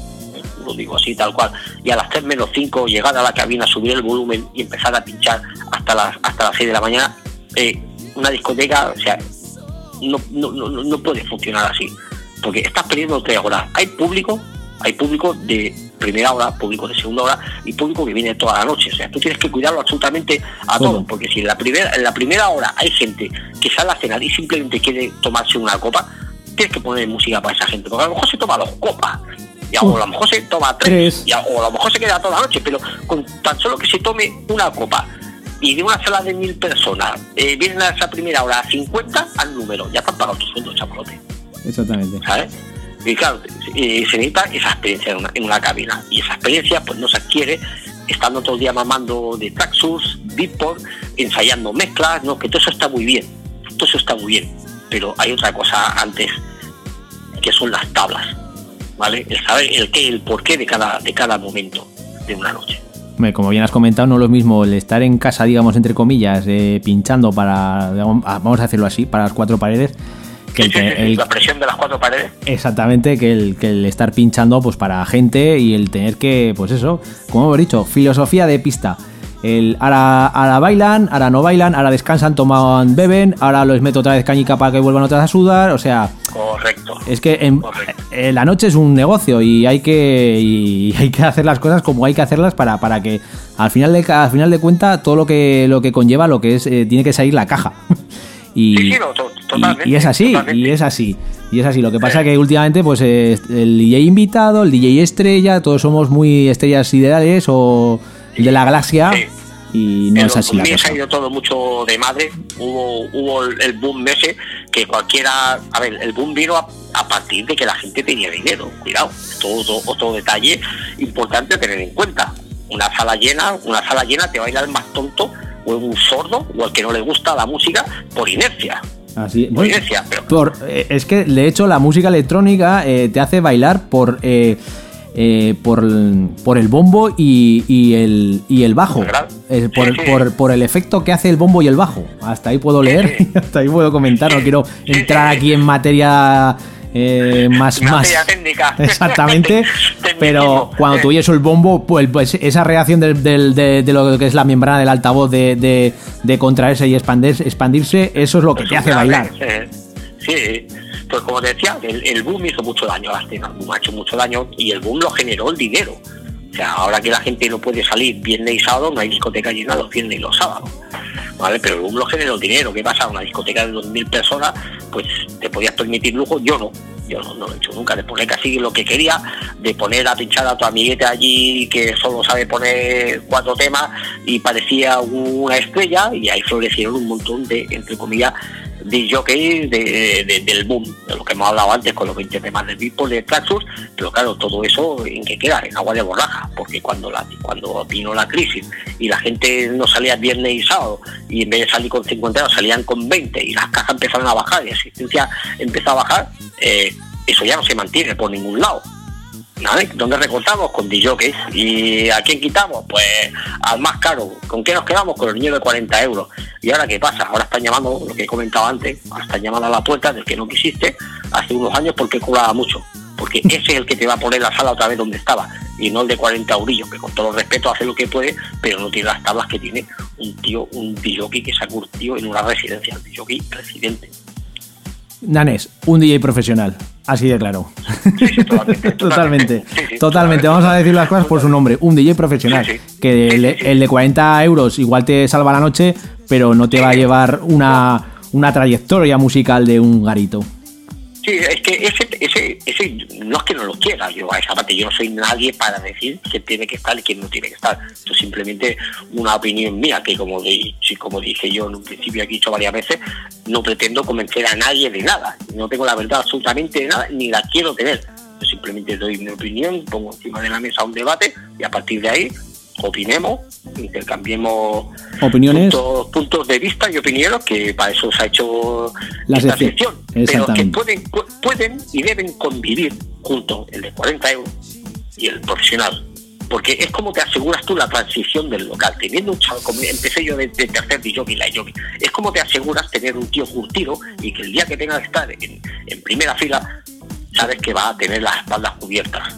Speaker 6: lo digo así tal cual, y a las 3 menos 5 llegar a la cabina, subir el volumen y empezar a pinchar hasta las, hasta las 6 de la mañana, eh, una discoteca, o sea, no, no, no, no- puede funcionar así, porque estás perdiendo tres horas. Hay público, hay público de primera hora, público de segunda hora y público que viene toda la noche. O sea, tú tienes que cuidarlo absolutamente a
Speaker 4: Todo.
Speaker 6: todo, porque si en la primera, en la primera hora hay gente que sale a cenar y simplemente quiere tomarse una copa, tienes que poner música para esa gente, porque a lo mejor se toma dos copas. Y a, o a lo mejor se toma tres,
Speaker 4: Tres.
Speaker 6: y a- o a lo mejor se queda toda la noche, pero con tan solo que se tome una copa y de una sala de mil personas eh, vienen a esa primera hora a 50 al número, ya te han pagado tu sueldo, chapalote,
Speaker 4: Exactamente.
Speaker 6: ¿sabes? Y claro, eh, se necesita esa experiencia en una, en una cabina, y esa experiencia pues no se adquiere estando todo el día mamando de Traxxus, Beatport, ensayando mezclas, no, que todo eso está muy bien, todo eso está muy bien, pero hay otra cosa antes, que son las tablas, ¿vale? El saber el qué, el porqué de cada, de cada momento de una noche.
Speaker 4: Como bien has comentado, no es lo mismo el estar en casa, digamos, entre comillas, eh, pinchando para, digamos, ah, vamos a decirlo así, para las cuatro paredes, que el, el-
Speaker 6: la presión de las cuatro paredes.
Speaker 4: exactamente, que el, que el estar pinchando pues para gente y el tener que, pues eso, como hemos dicho, filosofía de pista. El, ahora, ahora bailan, ahora no bailan, ahora descansan, toman, beben, ahora los meto otra vez cañica para que vuelvan otras a sudar, o sea,
Speaker 6: Correcto.
Speaker 4: es que en,
Speaker 6: Correcto.
Speaker 4: la noche es un negocio y hay que y hay que hacer las cosas como hay que hacerlas para, para que al final de al final de cuenta todo lo que lo que conlleva lo que es eh, tiene que salir la caja. y,
Speaker 6: Sí, sí, no,
Speaker 4: y- es así,
Speaker 6: totalmente.
Speaker 4: y es así. Y es así. Lo que pasa
Speaker 6: Sí.
Speaker 4: que últimamente, pues eh, el DJ invitado, el DJ estrella, todos somos muy estrellas siderales o el de la galaxia.
Speaker 6: Sí.
Speaker 4: Y no
Speaker 6: En
Speaker 4: es así la
Speaker 6: 2000 se
Speaker 4: cosa.
Speaker 6: ha ido todo mucho de madre. Hubo, hubo el, boom ese que cualquiera. A ver, el boom vino a, a partir de que la gente tenía dinero. Cuidado, todo, todo- otro detalle importante a tener en cuenta. Una sala llena, una sala llena te baila el más tonto o un sordo o el que no le gusta la música por inercia.
Speaker 4: Así,
Speaker 6: Por
Speaker 4: bueno,
Speaker 6: inercia, pero
Speaker 4: por- eh, es que de hecho la música electrónica eh, te hace bailar por eh, eh, por, el- por el bombo y, y el, y el bajo. Eh, por,
Speaker 6: Sí, sí.
Speaker 4: por- por el efecto que hace el bombo y el bajo. Hasta ahí puedo leer
Speaker 6: sí.
Speaker 4: y hasta ahí puedo comentar. No quiero entrar aquí en materia eh, más,
Speaker 6: Una
Speaker 4: más
Speaker 6: técnica.
Speaker 4: exactamente. Pero cuando tú oyes el bombo, pues, pues esa reacción del- del- de, de lo que es la membrana del altavoz de, de, de contraerse y expandirse, expandirse, eso es lo que te hace bailar.
Speaker 6: Eh, Sí, pues como te decía, el, boom hizo mucho daño a la escena, el boom ha hecho mucho daño y el boom lo generó el dinero. O sea, ahora que la gente no puede salir viernes y sábado, no hay discoteca llena los viernes y los sábados. ¿Vale? Pero el boom lo generó el dinero. ¿Qué pasa? Una discoteca de 2.000 personas, pues te podías permitir lujo, yo no. Yo no, no lo he hecho nunca, de poner casi lo que quería, de poner a pinchar a tu amiguete allí que solo sabe poner cuatro temas y parecía una estrella y ahí florecieron un montón de, entre comillas, jockeys de, de- del boom, de lo que hemos hablado antes con los 20 temas de Beatport, de Traxxus, pero claro, todo eso en qué queda, en agua de borraja, porque cuando cuando vino la crisis y la gente no salía viernes y sábado y en vez de salir con 50 euros salían con 20 y las cajas empezaron a bajar y la asistencia empezó a bajar, eh, eso ya no se mantiene por ningún lado. ¿Dónde recortamos? Con DJs. ¿Y a quién quitamos? Pues al más caro. ¿Con qué nos quedamos? Con el niño de 40 euros. ¿Y ahora qué pasa? Ahora están llamando, lo que he comentado antes, están llamando a la puerta del que no quisiste hace unos años porque cobraba mucho. Porque ese es el que te va a poner la sala otra vez donde estaba. Y no el de 40 eurillos, que con todo el respeto hace lo que puede, pero no tiene las tablas que tiene un tío, un DJ que se ha curtido en una residencia. El DJ residente.
Speaker 4: Nanes, un DJ profesional. Así de claro.
Speaker 6: Sí, sí, totalmente.
Speaker 4: totalmente.
Speaker 6: Sí, sí,
Speaker 4: totalmente. Vamos a decir las cosas por su nombre. Un DJ profesional. Que el, el de 40 euros igual te salva la noche, pero no te va a llevar una, una trayectoria musical de un garito.
Speaker 6: Sí, es que ese, ese, ese no es que no lo quiera, yo a esa parte yo no soy nadie para decir quién tiene que estar y quién no tiene que estar. Esto es simplemente una opinión mía que como, de, como dije yo en un principio aquí he dicho varias veces, no pretendo convencer a nadie de nada. No tengo la verdad absolutamente de nada, ni la quiero tener. Yo simplemente doy mi opinión, pongo encima de la mesa un debate y a partir de ahí opinemos, intercambiemos
Speaker 4: Opiniones.
Speaker 6: puntos, puntos de vista y opiniones, que para eso se ha hecho
Speaker 4: La
Speaker 6: esta
Speaker 4: sección.
Speaker 6: pero que pueden, pu- pueden y deben convivir juntos el de 40 euros y el profesional. Porque es como te aseguras tú la transición del local. Teniendo un chaval, como empecé yo de, de tercer de jockey, la jockey, es como te aseguras tener un tío curtido y que el día que tenga que estar en, en primera fila, sabes que va a tener las espaldas cubiertas.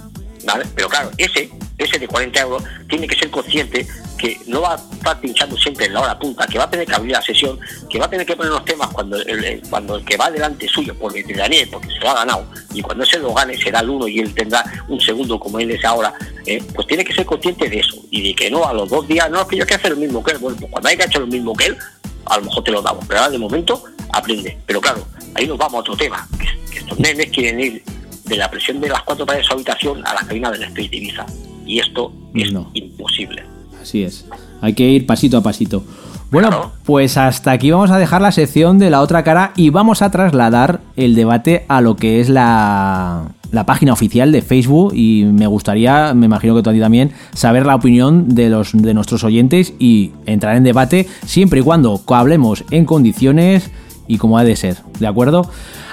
Speaker 6: Pero claro, ese, ese de 40 euros, tiene que ser consciente que no va a estar pinchando siempre en la hora punta, que va a tener que abrir la sesión, que va a tener que poner los temas cuando el, cuando el que va delante suyo por veteranía, porque se lo ha ganado, y cuando ese lo gane será el uno y él tendrá un segundo como él es ahora, eh, pues tiene que ser consciente de eso, y de que no a los dos días, no, es que yo quiero hacer lo mismo que él, bueno, pues cuando haya hecho lo mismo que él, a lo mejor te lo damos, pero ahora de momento aprende. Pero claro, ahí nos vamos a otro tema, que, que estos nenes quieren ir de la presión de las cuatro paredes de su habitación a la cabina del Street Ibiza. Y esto es
Speaker 4: No.
Speaker 6: imposible.
Speaker 4: Así es. Hay que ir pasito a pasito. Bueno,
Speaker 6: Claro.
Speaker 4: pues hasta aquí vamos a dejar la sección de la otra cara y vamos a trasladar el debate a lo que es la, la página oficial de Facebook y me gustaría, me imagino que tú a ti también, saber la opinión de los de nuestros oyentes y entrar en debate siempre y cuando hablemos en condiciones y como ha de ser, ¿de acuerdo?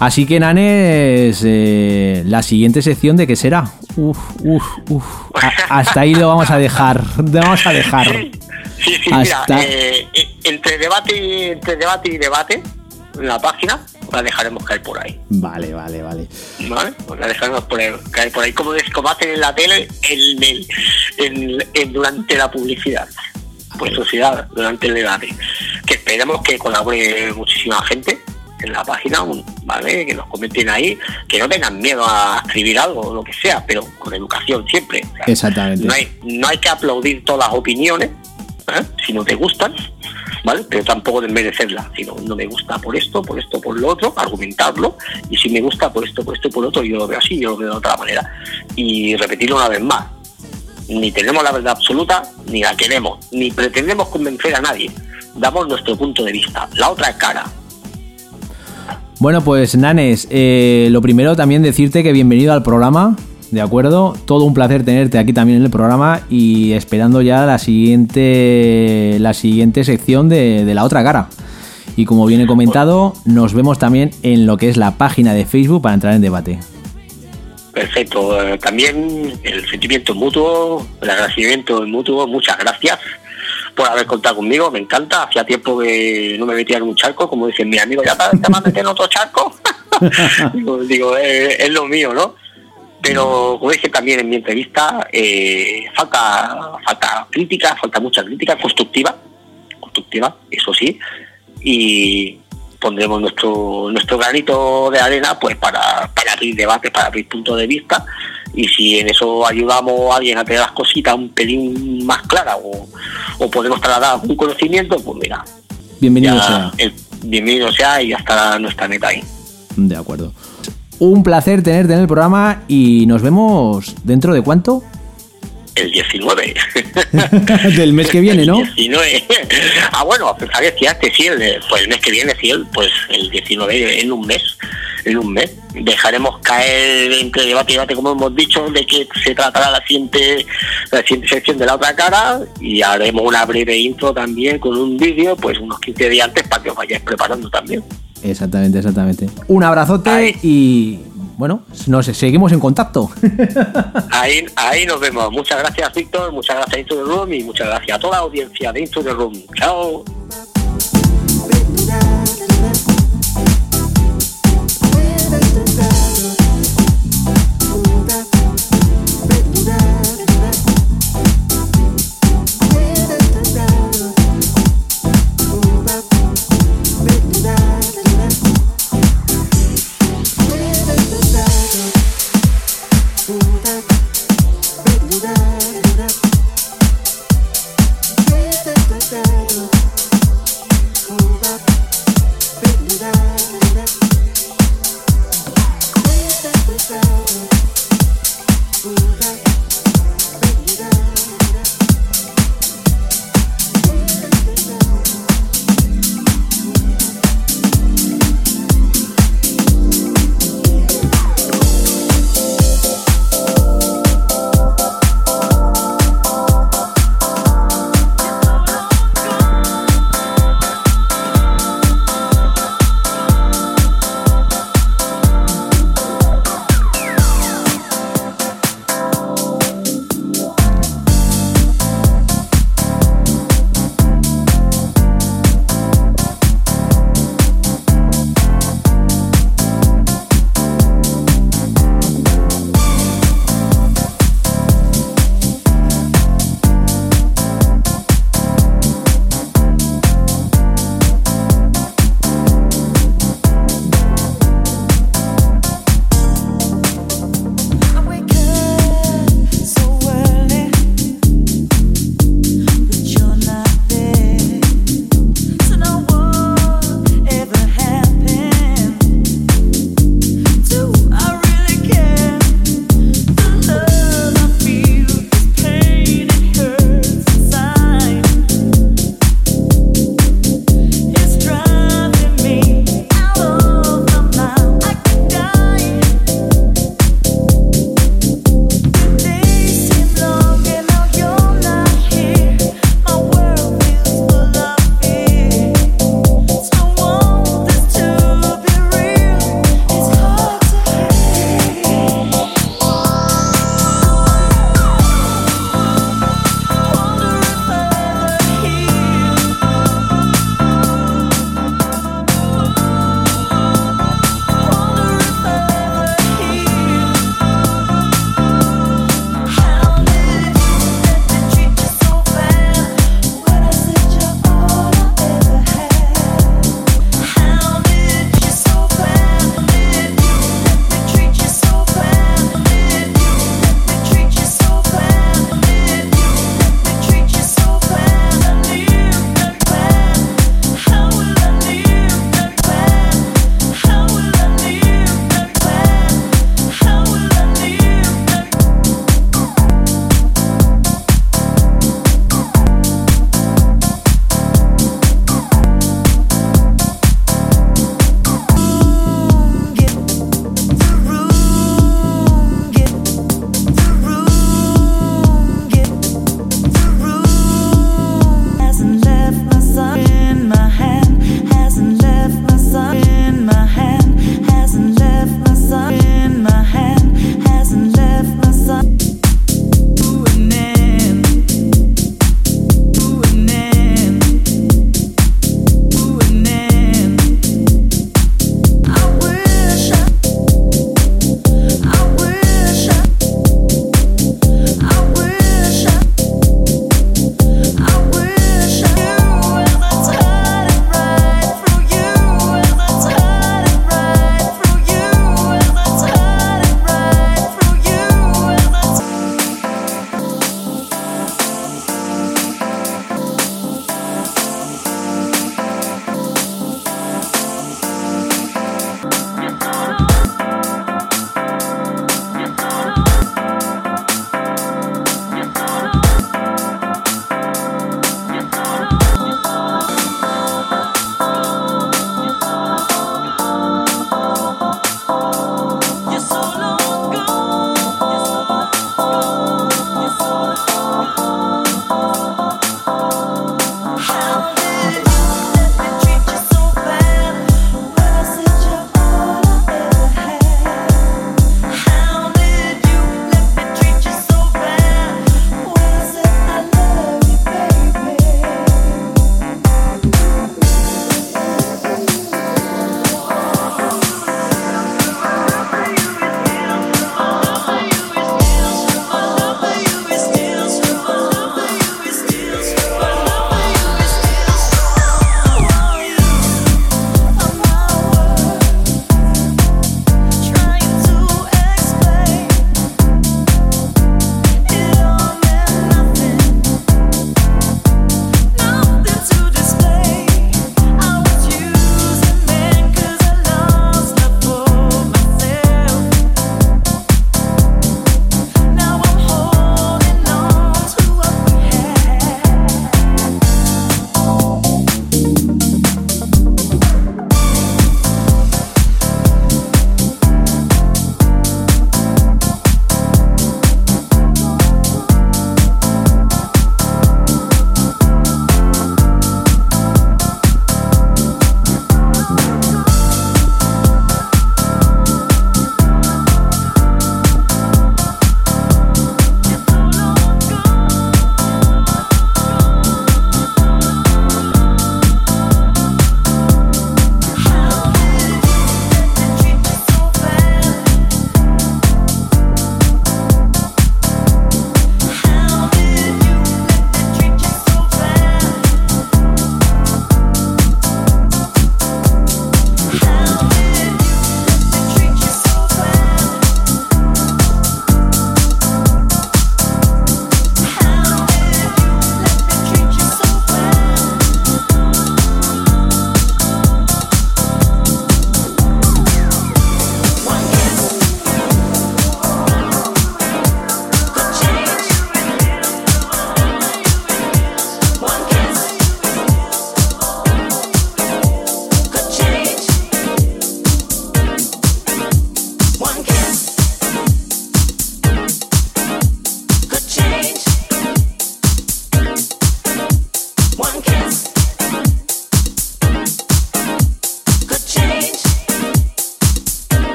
Speaker 4: Así que, Nanes, eh, la siguiente sección de qué será. Uf, uf, uf. A- hasta ahí lo vamos a dejar. Lo vamos a dejar.
Speaker 6: Sí, sí, sí,
Speaker 4: Hasta-
Speaker 6: mira, eh, eh, entre, debate y, entre debate y debate, la página la dejaremos caer por ahí.
Speaker 4: Vale, vale, vale.
Speaker 6: ¿Vale? Pues la dejaremos por ahí, caer por ahí, como, es- como hacen en la tele en el- en- en- durante la publicidad. Pues sociedad, durante el debate. Que esperemos que colabore muchísima gente en la página, ¿vale? Que nos comenten ahí, que no tengan miedo a escribir algo o lo que sea, pero con educación siempre. O sea,
Speaker 4: Exactamente.
Speaker 6: No hay, no hay que aplaudir todas las opiniones, ¿eh? si no te gustan, ¿vale? Pero tampoco desmerecerlas, sino no me gusta por esto, por esto, por lo otro, argumentarlo, y si me gusta por esto, por esto, por lo otro, yo lo veo así, yo lo veo de otra manera. Y repetirlo una vez más, ni tenemos la verdad absoluta, ni la queremos, ni pretendemos convencer a nadie. Damos nuestro punto de vista, la otra cara.
Speaker 4: Bueno, pues Nanes, eh, lo primero también decirte que bienvenido al programa, ¿de acuerdo? Todo un placer tenerte aquí también en el programa y esperando ya la siguiente, la siguiente sección de, de la otra cara. Y como viene comentado, nos vemos también en lo que es la página de Facebook para entrar en debate.
Speaker 6: Perfecto. Eh, También el sentimiento mutuo, el agradecimiento mutuo, muchas gracias por haber contado conmigo, me encanta. Hacía tiempo que no me metía en un charco, como dicen mis amigos, ya te, vas a meter en otro charco. digo, digo, eh, es lo mío, ¿no? Pero como dije también en mi entrevista, eh, falta, falta crítica, falta mucha crítica constructiva, constructiva, eso sí, y pondremos nuestro nuestro granito de arena pues para, para abrir debates, para abrir puntos de vista y si en eso ayudamos a alguien a tener las cositas un pelín más claras o, o podemos trasladar algún conocimiento, pues mira,
Speaker 4: Bienvenido
Speaker 6: ya
Speaker 4: sea.
Speaker 6: el- bienvenido sea y ya estará nuestra meta ahí.
Speaker 4: De acuerdo. Un placer tenerte en el programa y nos vemos dentro de cuánto?
Speaker 6: El 19.
Speaker 4: Del mes que viene, ¿no?
Speaker 6: El 19. ah, bueno, sabes que este sí, el, pues el mes que viene, sí, el, pues el 19 en un mes. En un mes. Dejaremos caer entre debate y debate, como hemos dicho, de que se tratará la siguiente, la siguiente sección de la otra cara y haremos una breve intro también con un vídeo, pues unos 15 días antes para que os vayáis preparando también.
Speaker 4: Exactamente, exactamente. Un abrazote y bueno, nos seguimos en contacto.
Speaker 6: Ahí, ahí nos vemos. Muchas gracias, Víctor. Muchas gracias, Into the Room. Y muchas gracias a toda la audiencia de Into the Room. Chao.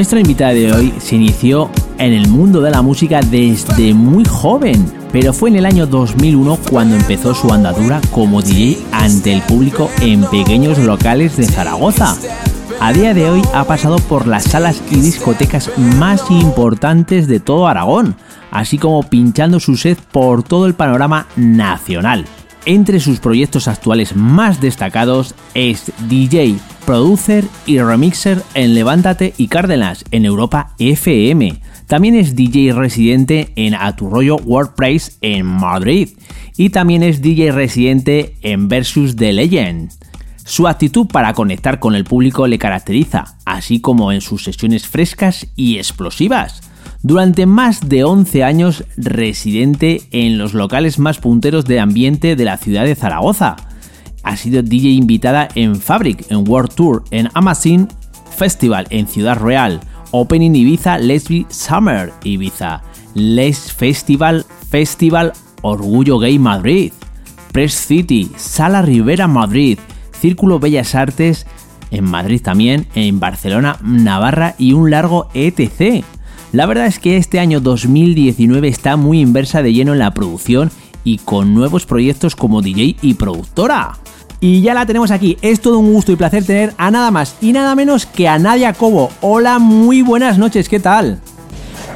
Speaker 4: Nuestra invitada de hoy se inició en el mundo de la música desde muy joven, pero fue en el año 2001 cuando empezó su andadura como DJ ante el público en pequeños locales de Zaragoza. A día de hoy ha pasado por las salas y discotecas más importantes de todo Aragón, así como pinchando su set por todo el panorama nacional. Entre sus proyectos actuales más destacados es DJ, producer y remixer en Levántate y Cárdenas en Europa FM. También es DJ residente en Aturroyo WordPress en Madrid. Y también es DJ residente en Versus The Legend. Su actitud para conectar con el público le caracteriza, así como en sus sesiones frescas y explosivas durante más de 11 años residente en los locales más punteros de ambiente de la ciudad de Zaragoza. Ha sido DJ invitada en Fabric, en World Tour, en Amazon Festival en Ciudad Real, Opening Ibiza Lesbi Summer Ibiza, Les Festival Festival Orgullo Gay Madrid, Press City, Sala Rivera Madrid, Círculo Bellas Artes en Madrid también, en Barcelona, Navarra y un largo ETC. La verdad es que este año 2019 está muy inversa de lleno en la producción y con nuevos proyectos como DJ y productora. Y ya la tenemos aquí, es todo un gusto y placer tener a nada más y nada menos que a Nadia Cobo. Hola, muy buenas noches, ¿qué tal?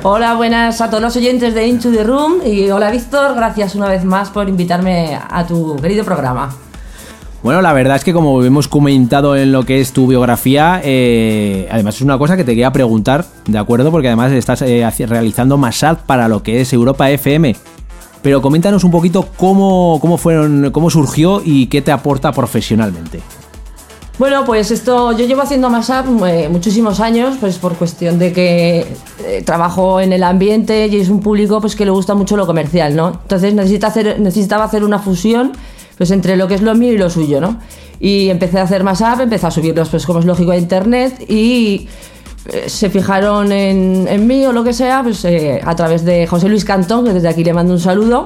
Speaker 7: Hola, buenas a todos los oyentes de Into the Room y hola Víctor, gracias una vez más por invitarme a tu querido programa.
Speaker 4: Bueno, la verdad es que como hemos comentado en lo que es tu biografía, eh, además es una cosa que te quería preguntar, ¿de acuerdo? Porque además estás eh, realizando Masad para lo que es Europa FM. Pero coméntanos un poquito cómo, cómo, fueron, cómo surgió y qué te aporta profesionalmente.
Speaker 7: Bueno, pues esto yo llevo haciendo Mashup eh, muchísimos años, pues por cuestión de que trabajo en el ambiente y es un público pues que le gusta mucho lo comercial, ¿no? Entonces necesitaba hacer una fusión pues entre lo que es lo mío y lo suyo, ¿no? Y empecé a hacer más app, empecé a subirlos, pues como es lógico, a internet y eh, se fijaron en, mí o lo que sea, pues eh, a través de José Luis Cantón, que desde aquí le mando un saludo.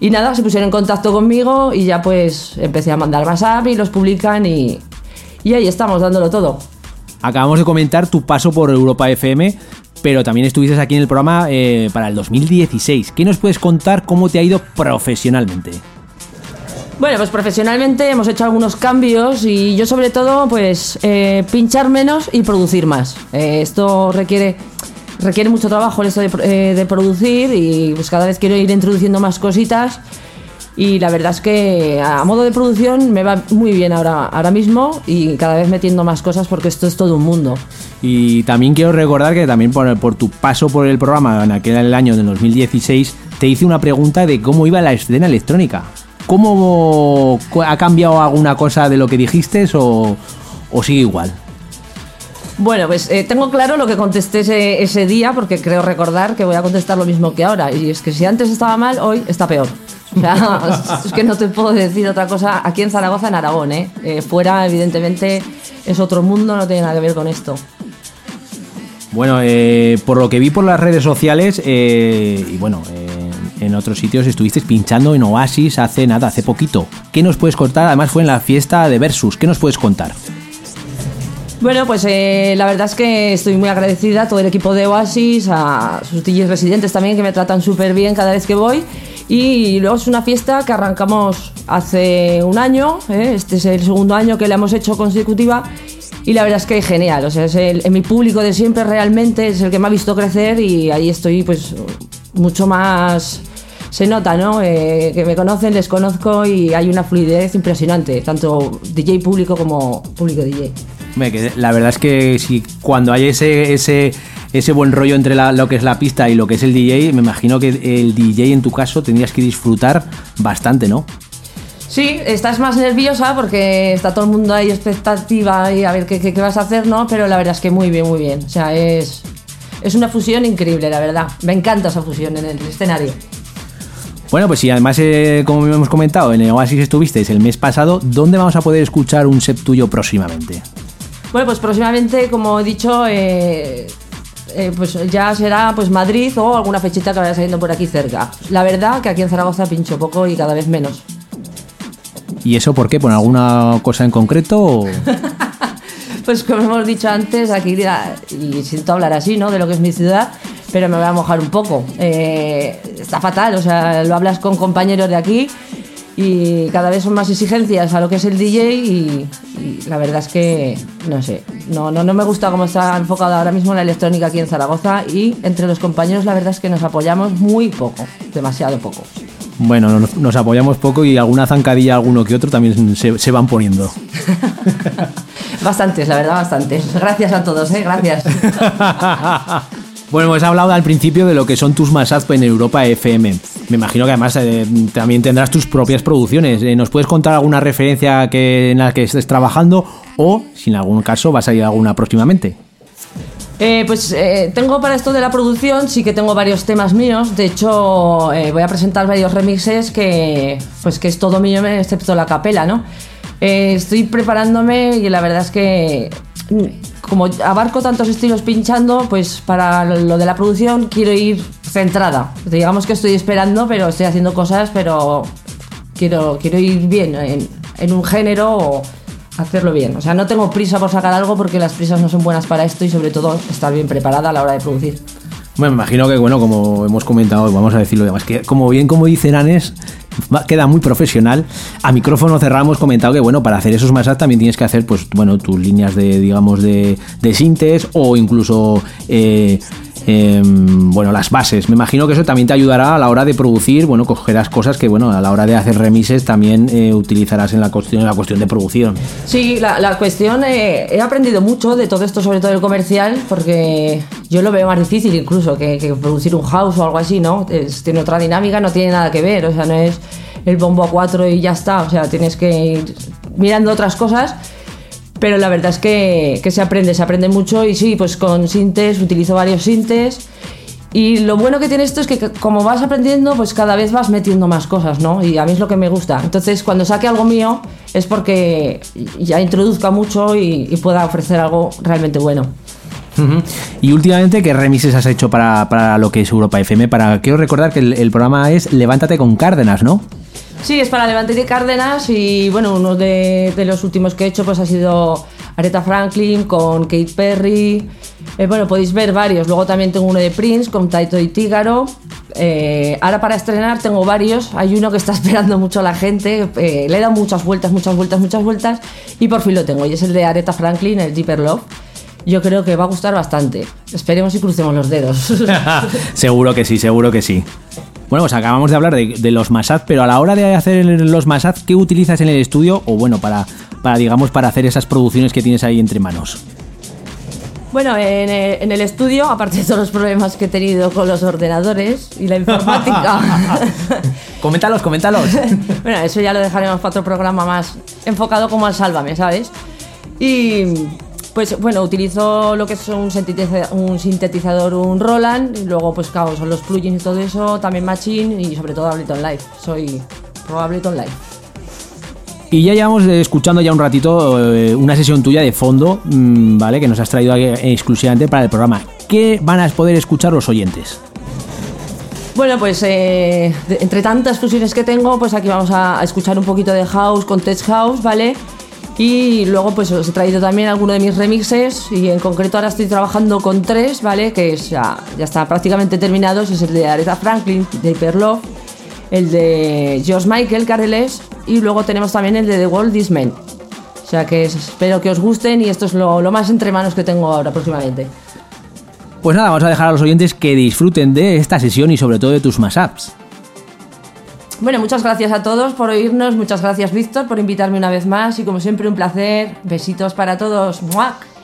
Speaker 7: Y nada, se pusieron en contacto conmigo y ya pues empecé a mandar más app y los publican y, y ahí estamos dándolo todo.
Speaker 4: Acabamos de comentar tu paso por Europa FM, pero también estuviste aquí en el programa eh, para el 2016. ¿Qué nos puedes contar cómo te ha ido profesionalmente?
Speaker 7: Bueno, pues profesionalmente hemos hecho algunos cambios y yo sobre todo pues eh, pinchar menos y producir más. Eh, esto requiere requiere mucho trabajo esto de, eh, de, producir y pues cada vez quiero ir introduciendo más cositas y la verdad es que a modo de producción me va muy bien ahora, ahora mismo y cada vez metiendo más cosas porque esto es todo un mundo.
Speaker 4: Y también quiero recordar que también por, por tu paso por el programa en aquel año de 2016 te hice una pregunta de cómo iba la escena electrónica. ¿Cómo ha cambiado alguna cosa de lo que dijiste o, sigue igual?
Speaker 7: Bueno, pues eh, tengo claro lo que contesté ese, día porque creo recordar que voy a contestar lo mismo que ahora. Y es que si antes estaba mal, hoy está peor. O sea, es que no te puedo decir otra cosa aquí en Zaragoza, en Aragón. ¿eh? eh fuera, evidentemente, es otro mundo, no tiene nada que ver con esto.
Speaker 4: Bueno, eh, por lo que vi por las redes sociales, y bueno, en otros sitios estuvisteis pinchando en Oasis hace nada, hace poquito. ¿Qué nos puedes contar? Además fue en la fiesta de Versus. ¿Qué nos puedes contar?
Speaker 7: Bueno, pues eh, la verdad es que estoy muy agradecida a todo el equipo de Oasis, a sus DJs residentes también que me tratan súper bien cada vez que voy. Y luego es una fiesta que arrancamos hace un año, ¿eh? este es el segundo año que la hemos hecho consecutiva y la verdad es que es genial, o sea, es mi público de siempre realmente es el que me ha visto crecer y ahí estoy pues mucho más se nota, ¿no? Eh, que me conocen, les conozco y hay una fluidez impresionante, tanto DJ público como público DJ.
Speaker 4: La verdad es que si cuando hay ese, ese, ese buen rollo entre lo que es la pista y lo que es el DJ, me imagino que el DJ en tu caso tendrías que disfrutar bastante, ¿no?
Speaker 7: Sí, estás más nerviosa porque está todo el mundo ahí expectativa y a ver qué, qué, vas a hacer, ¿no? Pero la verdad es que muy bien, muy bien. O sea, es, es una fusión increíble, la verdad. Me encanta esa fusión en el escenario.
Speaker 4: Bueno, pues sí, además, eh, como hemos comentado, en el Oasis estuvisteis el mes pasado, ¿dónde vamos a poder escuchar un set tuyo próximamente?
Speaker 7: Bueno, pues próximamente, como he dicho, eh, eh, pues ya será pues Madrid o alguna fechita que vaya saliendo por aquí cerca. La verdad que aquí en Zaragoza pincho poco y cada vez menos.
Speaker 4: ¿Y eso por qué? ¿Por alguna cosa en concreto?
Speaker 7: pues como hemos dicho antes, aquí y siento hablar así, ¿no? De lo que es mi ciudad, pero me voy a mojar un poco. Eh, está fatal, o sea, lo hablas con compañeros de aquí y cada vez son más exigencias a lo que es el DJ y, y la verdad es que, no sé, no, no, no me gusta cómo está enfocado ahora mismo la electrónica aquí en Zaragoza y entre los compañeros la verdad es que nos apoyamos muy poco, demasiado poco.
Speaker 4: Bueno, nos, nos apoyamos poco y alguna zancadilla, alguno que otro también se, se van poniendo.
Speaker 7: Bastantes, la verdad, bastantes. Gracias a todos, ¿eh? Gracias.
Speaker 4: Bueno, pues has hablado al principio de lo que son tus masas en Europa FM. Me imagino que además eh, también tendrás tus propias producciones. Eh, ¿Nos puedes contar alguna referencia que, en la que estés trabajando o, si en algún caso, va a salir alguna próximamente?
Speaker 7: Eh, pues eh, tengo para esto de la producción, sí que tengo varios temas míos. De hecho, voy a presentar varios remixes que, pues que es todo mío, excepto la capela, ¿no? Eh, estoy preparándome y la verdad es que mm, como abarco tantos estilos pinchando, pues para lo de la producción quiero ir centrada. Digamos que estoy esperando, pero estoy haciendo cosas, pero quiero, quiero ir bien en, un género o hacerlo bien. O sea, no tengo prisa por sacar algo porque las prisas no son buenas para esto y sobre todo estar bien preparada a la hora de producir.
Speaker 4: Me imagino que, bueno, como hemos comentado, vamos a decirlo además, que como bien como dice Anes, queda muy profesional. A micrófono cerrado hemos comentado que, bueno, para hacer esos masas también tienes que hacer, pues, bueno, tus líneas de, digamos, de, de sintes o incluso, eh, em, bueno, las bases. Me imagino que eso también te ayudará a la hora de producir, bueno, cogerás cosas que, bueno, a la hora de hacer remises también eh, utilizarás en la cuestión, la cuestión de producción.
Speaker 7: Sí, la, cuestión, eh, he aprendido mucho de todo esto, sobre todo el comercial, porque yo lo veo más difícil incluso que, producir un house o algo así, ¿no? Tiene otra dinámica, no tiene nada que ver, o sea, no es el bombo a cuatro y ya está, o sea, tienes que ir mirando otras cosas. Pero la verdad es que, que se aprende, se aprende mucho y sí, pues con sintes, utilizo varios sintes. Y lo bueno que tiene esto es que como vas aprendiendo, pues cada vez vas metiendo más cosas, ¿no? Y a mí es lo que me gusta. Entonces, cuando saque algo mío, es porque ya introduzca mucho y, pueda ofrecer algo realmente bueno.
Speaker 4: Y últimamente, ¿qué remixes has hecho para, para lo que es Europa FM? Para quiero recordar que el programa es Levántate con Cárdenas, ¿no?
Speaker 7: Sí, es para Levante de Cárdenas y bueno, uno de, los últimos que he hecho pues ha sido Aretha Franklin con Kate Perry. Eh, bueno, podéis ver varios. Luego también tengo uno de Prince con Taito y Tígaro. Eh, ahora para estrenar tengo varios. Hay uno que está esperando mucho a la gente. eh, le he dado muchas vueltas, muchas vueltas, muchas vueltas y por fin lo tengo. Y es el de Aretha Franklin, el Deeper Love. Yo creo que va a gustar bastante. Esperemos y crucemos los dedos.
Speaker 4: seguro que sí, seguro que sí. Bueno, pues acabamos de hablar de, de los masad, pero a la hora de hacer los masad, ¿qué utilizas en el estudio? O bueno, para, para digamos, para hacer esas producciones que tienes ahí entre manos.
Speaker 7: Bueno, en el, en el estudio, aparte de todos los problemas que he tenido con los ordenadores y la informática,
Speaker 4: Coméntalos, coméntalos.
Speaker 7: bueno, eso ya lo dejaremos para otro programa más enfocado como al Sálvame, ¿sabes? Y pues bueno, utilizo lo que es un sintetizador, un, sintetizador, un Roland, y luego pues claro, son los plugins y todo eso, también Machine y sobre todo Ableton Live. Soy pro Ableton Live.
Speaker 4: Y ya llevamos eh, escuchando ya un ratito eh, una sesión tuya de fondo, mm, ¿vale? Que nos has traído aquí, exclusivamente para el programa. ¿Qué van a poder escuchar los oyentes?
Speaker 7: Bueno, pues eh, entre tantas fusiones que tengo, pues aquí vamos a, a escuchar un poquito de house con tech house, ¿vale? Y luego pues os he traído también alguno de mis remixes y en concreto ahora estoy trabajando con tres, ¿vale? Que ya, ya está prácticamente terminados, es el de Aretha Franklin, de Hyperlove, el de George Michael, Carles, y luego tenemos también el de The World This Men. O sea que es- espero que os gusten y esto es lo, lo más entre manos que tengo ahora próximamente.
Speaker 4: Pues nada, vamos a dejar a los oyentes que disfruten de esta sesión y sobre todo de tus mashups.
Speaker 7: Bueno, muchas gracias a todos por oírnos, muchas gracias Víctor por invitarme una vez más y como siempre un placer. Besitos para todos. ¡Muac!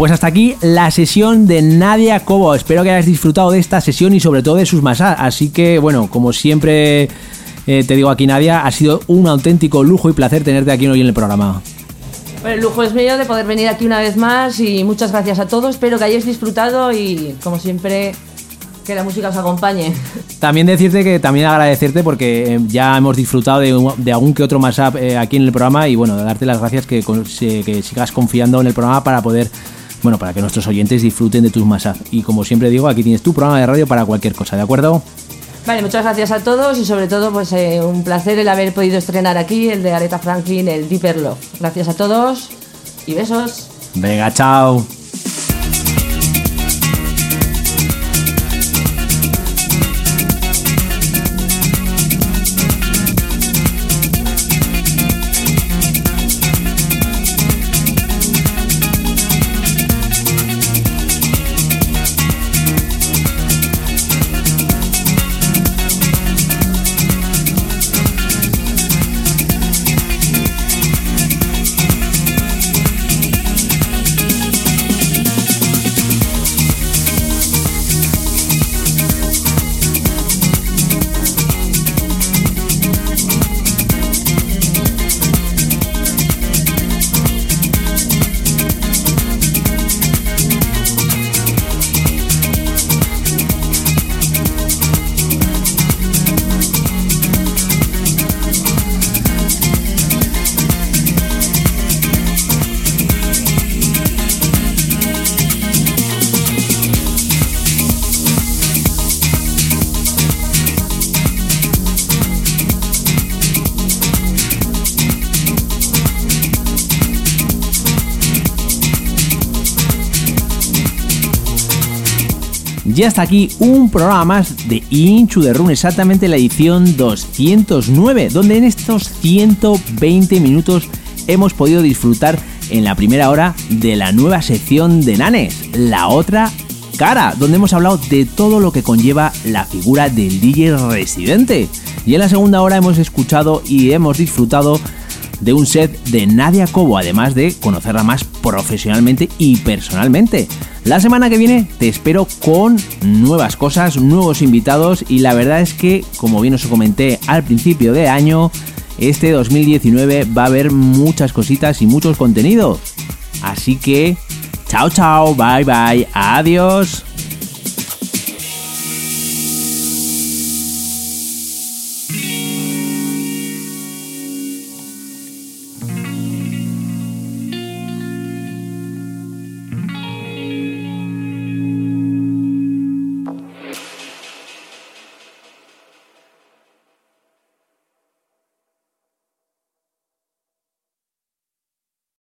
Speaker 4: Pues hasta aquí la sesión de Nadia Cobo. Espero que hayas disfrutado de esta sesión y sobre todo de sus masas. Así que, bueno, como siempre eh, te digo aquí, Nadia, ha sido un auténtico lujo y placer tenerte aquí hoy en el programa.
Speaker 7: Bueno, el lujo es mío de poder venir aquí una vez más y muchas gracias a todos. Espero que hayáis disfrutado y, como siempre, que la música os acompañe.
Speaker 4: También decirte que también agradecerte porque eh, ya hemos disfrutado de, algún que otro mashup eh, aquí en el programa y bueno, darte las gracias que sigas confiando en el programa para poder, bueno, para que nuestros oyentes disfruten de tus mashup. Y como siempre digo, aquí tienes tu programa de radio para cualquier cosa, ¿de acuerdo?
Speaker 7: Vale, muchas gracias a todos y sobre todo pues eh, un placer el haber podido estrenar aquí el de Aretha Franklin, el Deeper Love. Gracias a todos y besos.
Speaker 4: Venga, chao. Ya está aquí un programa más de Inchu de Run, exactamente la edición 209, donde en estos 120 minutos hemos podido disfrutar en la primera hora de la nueva sección de Nanes, la otra cara, donde hemos hablado de todo lo que conlleva la figura del DJ residente. Y en la segunda hora hemos escuchado y hemos disfrutado de un set de Nadia Cobo, además de conocerla más profesionalmente y personalmente. La semana que viene te espero con nuevas cosas, nuevos invitados y la verdad es que, como bien os comenté al principio de año, este 2019 va a haber muchas cositas y muchos contenidos. Así que, chao chao, bye bye, adiós.